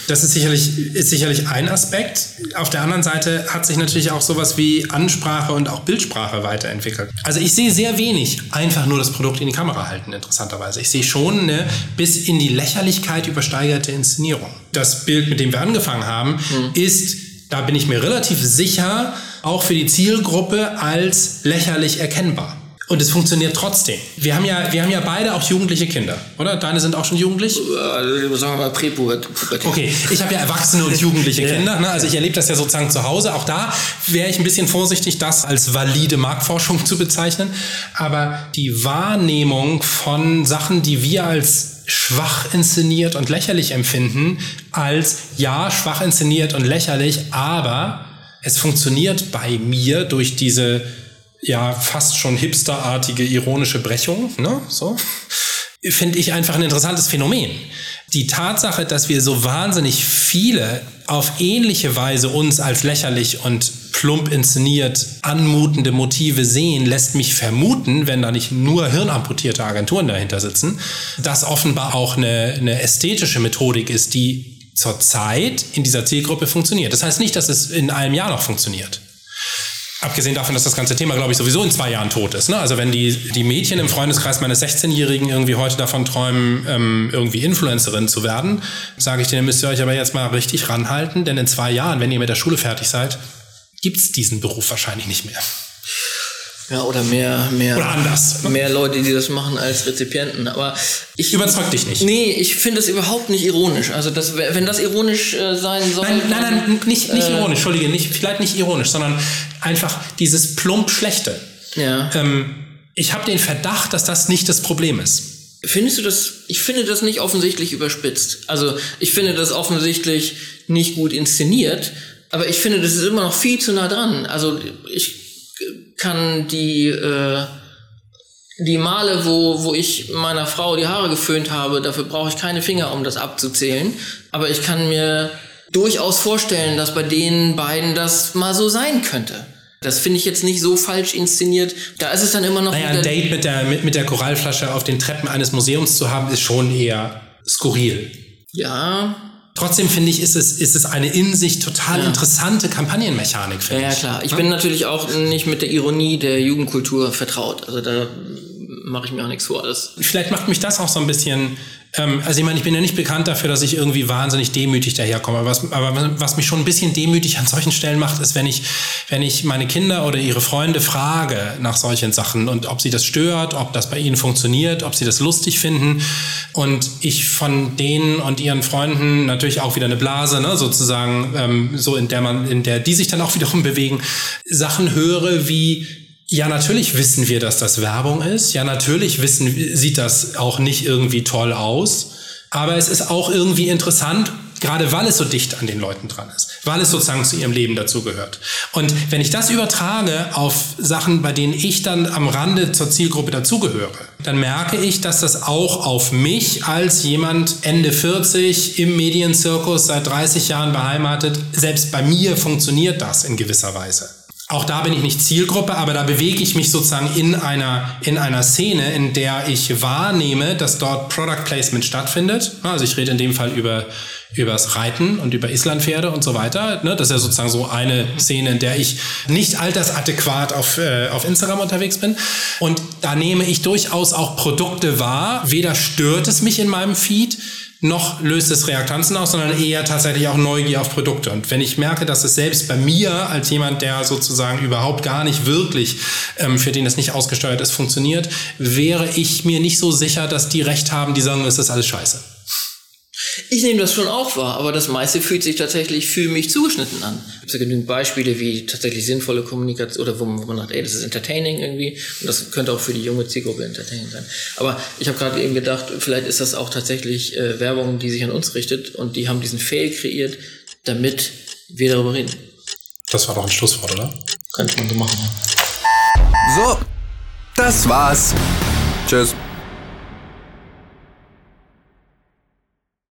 Das ist sicherlich, ist sicherlich ein Aspekt. Auf der anderen Seite hat sich natürlich auch sowas wie Ansprache und auch Bildsprache weiterentwickelt. Also ich sehe sehr wenig einfach nur das Produkt in die Kamera halten, interessanterweise. Ich sehe schon eine bis in die Lächerlichkeit übersteigerte Inszenierung. Das Bild, mit dem wir angefangen haben, ist, da bin ich mir relativ sicher, auch für die Zielgruppe als lächerlich erkennbar. Und es funktioniert trotzdem. Wir haben ja, wir haben ja beide auch jugendliche Kinder, oder? Deine sind auch schon jugendlich? Äh, sagen wir mal Präpubertät. Okay, ich habe ja erwachsene und jugendliche [LAUGHS] Kinder. Ne? Also ich erlebe das ja sozusagen zu Hause. Auch da wäre ich ein bisschen vorsichtig, das als valide Marktforschung zu bezeichnen. Aber die Wahrnehmung von Sachen, die wir als schwach inszeniert und lächerlich empfinden, als ja, schwach inszeniert und lächerlich, aber es funktioniert bei mir durch diese ja fast schon hipsterartige ironische Brechung, ne? So finde ich einfach ein interessantes Phänomen. Die Tatsache, dass wir so wahnsinnig viele auf ähnliche Weise uns als lächerlich und plump inszeniert anmutende Motive sehen, lässt mich vermuten, wenn da nicht nur hirnamputierte Agenturen dahinter sitzen, dass offenbar auch eine, eine ästhetische Methodik ist, die zurzeit in dieser Zielgruppe funktioniert. Das heißt nicht, dass es in einem Jahr noch funktioniert. Abgesehen davon, dass das ganze Thema, glaube ich, sowieso in zwei Jahren tot ist. Ne? Also wenn die, die Mädchen im Freundeskreis meines 16-Jährigen irgendwie heute davon träumen, ähm, irgendwie Influencerin zu werden, sage ich denen, müsst ihr euch aber jetzt mal richtig ranhalten, denn in zwei Jahren, wenn ihr mit der Schule fertig seid, gibt's diesen Beruf wahrscheinlich nicht mehr. Ja, oder mehr, mehr, Oder anders. mehr Leute, die das machen als Rezipienten. Aber ich Überzeugt dich nicht. Nee, ich finde das überhaupt nicht ironisch. Also das, wenn das ironisch äh, sein soll. Nein, nein, nein, nicht, nicht Äh, ironisch, Entschuldige, nicht, vielleicht nicht ironisch, sondern einfach dieses plump Schlechte. Ja. Ähm, ich habe den Verdacht, dass das nicht das Problem ist. Findest du das? Ich finde das nicht offensichtlich überspitzt. Also ich finde das offensichtlich nicht gut inszeniert. Aber ich finde, das ist immer noch viel zu nah dran. Also ich kann die, äh, die Male, wo, wo ich meiner Frau die Haare geföhnt habe, dafür brauche ich keine Finger, um das abzuzählen. Aber ich kann mir durchaus vorstellen, dass bei den beiden das mal so sein könnte. Das finde ich jetzt nicht so falsch inszeniert. Da ist es dann immer noch. Naja, ein Date mit der, mit, mit der Korallflasche auf den Treppen eines Museums zu haben, ist schon eher skurril. Ja. Trotzdem finde ich, ist es, ist es eine in sich total Ja. interessante Kampagnenmechanik, Ja, finde ja, ich. klar. Ich bin natürlich auch nicht mit der Ironie der Jugendkultur vertraut. Also da mache ich mir auch nichts vor. Das Vielleicht macht mich das auch so ein bisschen. Ähm, also ich meine, ich bin ja nicht bekannt dafür, dass ich irgendwie wahnsinnig demütig daherkomme. Aber was, aber was mich schon ein bisschen demütig an solchen Stellen macht, ist, wenn ich, wenn ich meine Kinder oder ihre Freunde frage nach solchen Sachen und ob sie das stört, ob das bei ihnen funktioniert, ob sie das lustig finden und ich von denen und ihren Freunden natürlich auch wieder eine Blase, ne, sozusagen, ähm, so in der man, in der die sich dann auch wiederum bewegen, Sachen höre wie ja, natürlich wissen wir, dass das Werbung ist. Ja, natürlich wissen, sieht das auch nicht irgendwie toll aus. Aber es ist auch irgendwie interessant, gerade weil es so dicht an den Leuten dran ist, weil es sozusagen zu ihrem Leben dazugehört. Und wenn ich das übertrage auf Sachen, bei denen ich dann am Rande zur Zielgruppe dazugehöre, dann merke ich, dass das auch auf mich als jemand Ende 40 im Medienzirkus seit 30 Jahren beheimatet, selbst bei mir funktioniert das in gewisser Weise. Auch da bin ich nicht Zielgruppe, aber da bewege ich mich sozusagen in einer, in einer Szene, in der ich wahrnehme, dass dort Product Placement stattfindet. Also ich rede in dem Fall über übers Reiten und über Islandpferde und so weiter. Ne? Das ist ja sozusagen so eine Szene, in der ich nicht altersadäquat auf, äh, auf Instagram unterwegs bin. Und da nehme ich durchaus auch Produkte wahr. Weder stört es mich in meinem Feed, noch löst es Reaktanzen aus, sondern eher tatsächlich auch Neugier auf Produkte. Und wenn ich merke, dass es selbst bei mir als jemand, der sozusagen überhaupt gar nicht wirklich, ähm, für den es nicht ausgesteuert ist, funktioniert, wäre ich mir nicht so sicher, dass die recht haben, die sagen, es ist alles scheiße. Ich nehme das schon auch wahr, aber das meiste fühlt sich tatsächlich für mich zugeschnitten an. Es gibt ja genügend Beispiele, wie tatsächlich sinnvolle Kommunikation oder wo man, wo man sagt, ey, das ist entertaining irgendwie und das könnte auch für die junge Zielgruppe entertaining sein. Aber ich habe gerade eben gedacht, vielleicht ist das auch tatsächlich äh, Werbung, die sich an uns richtet und die haben diesen Fail kreiert, damit wir darüber reden. Das war doch ein Schlusswort, oder? Könnte man so machen. So, das war's. Tschüss.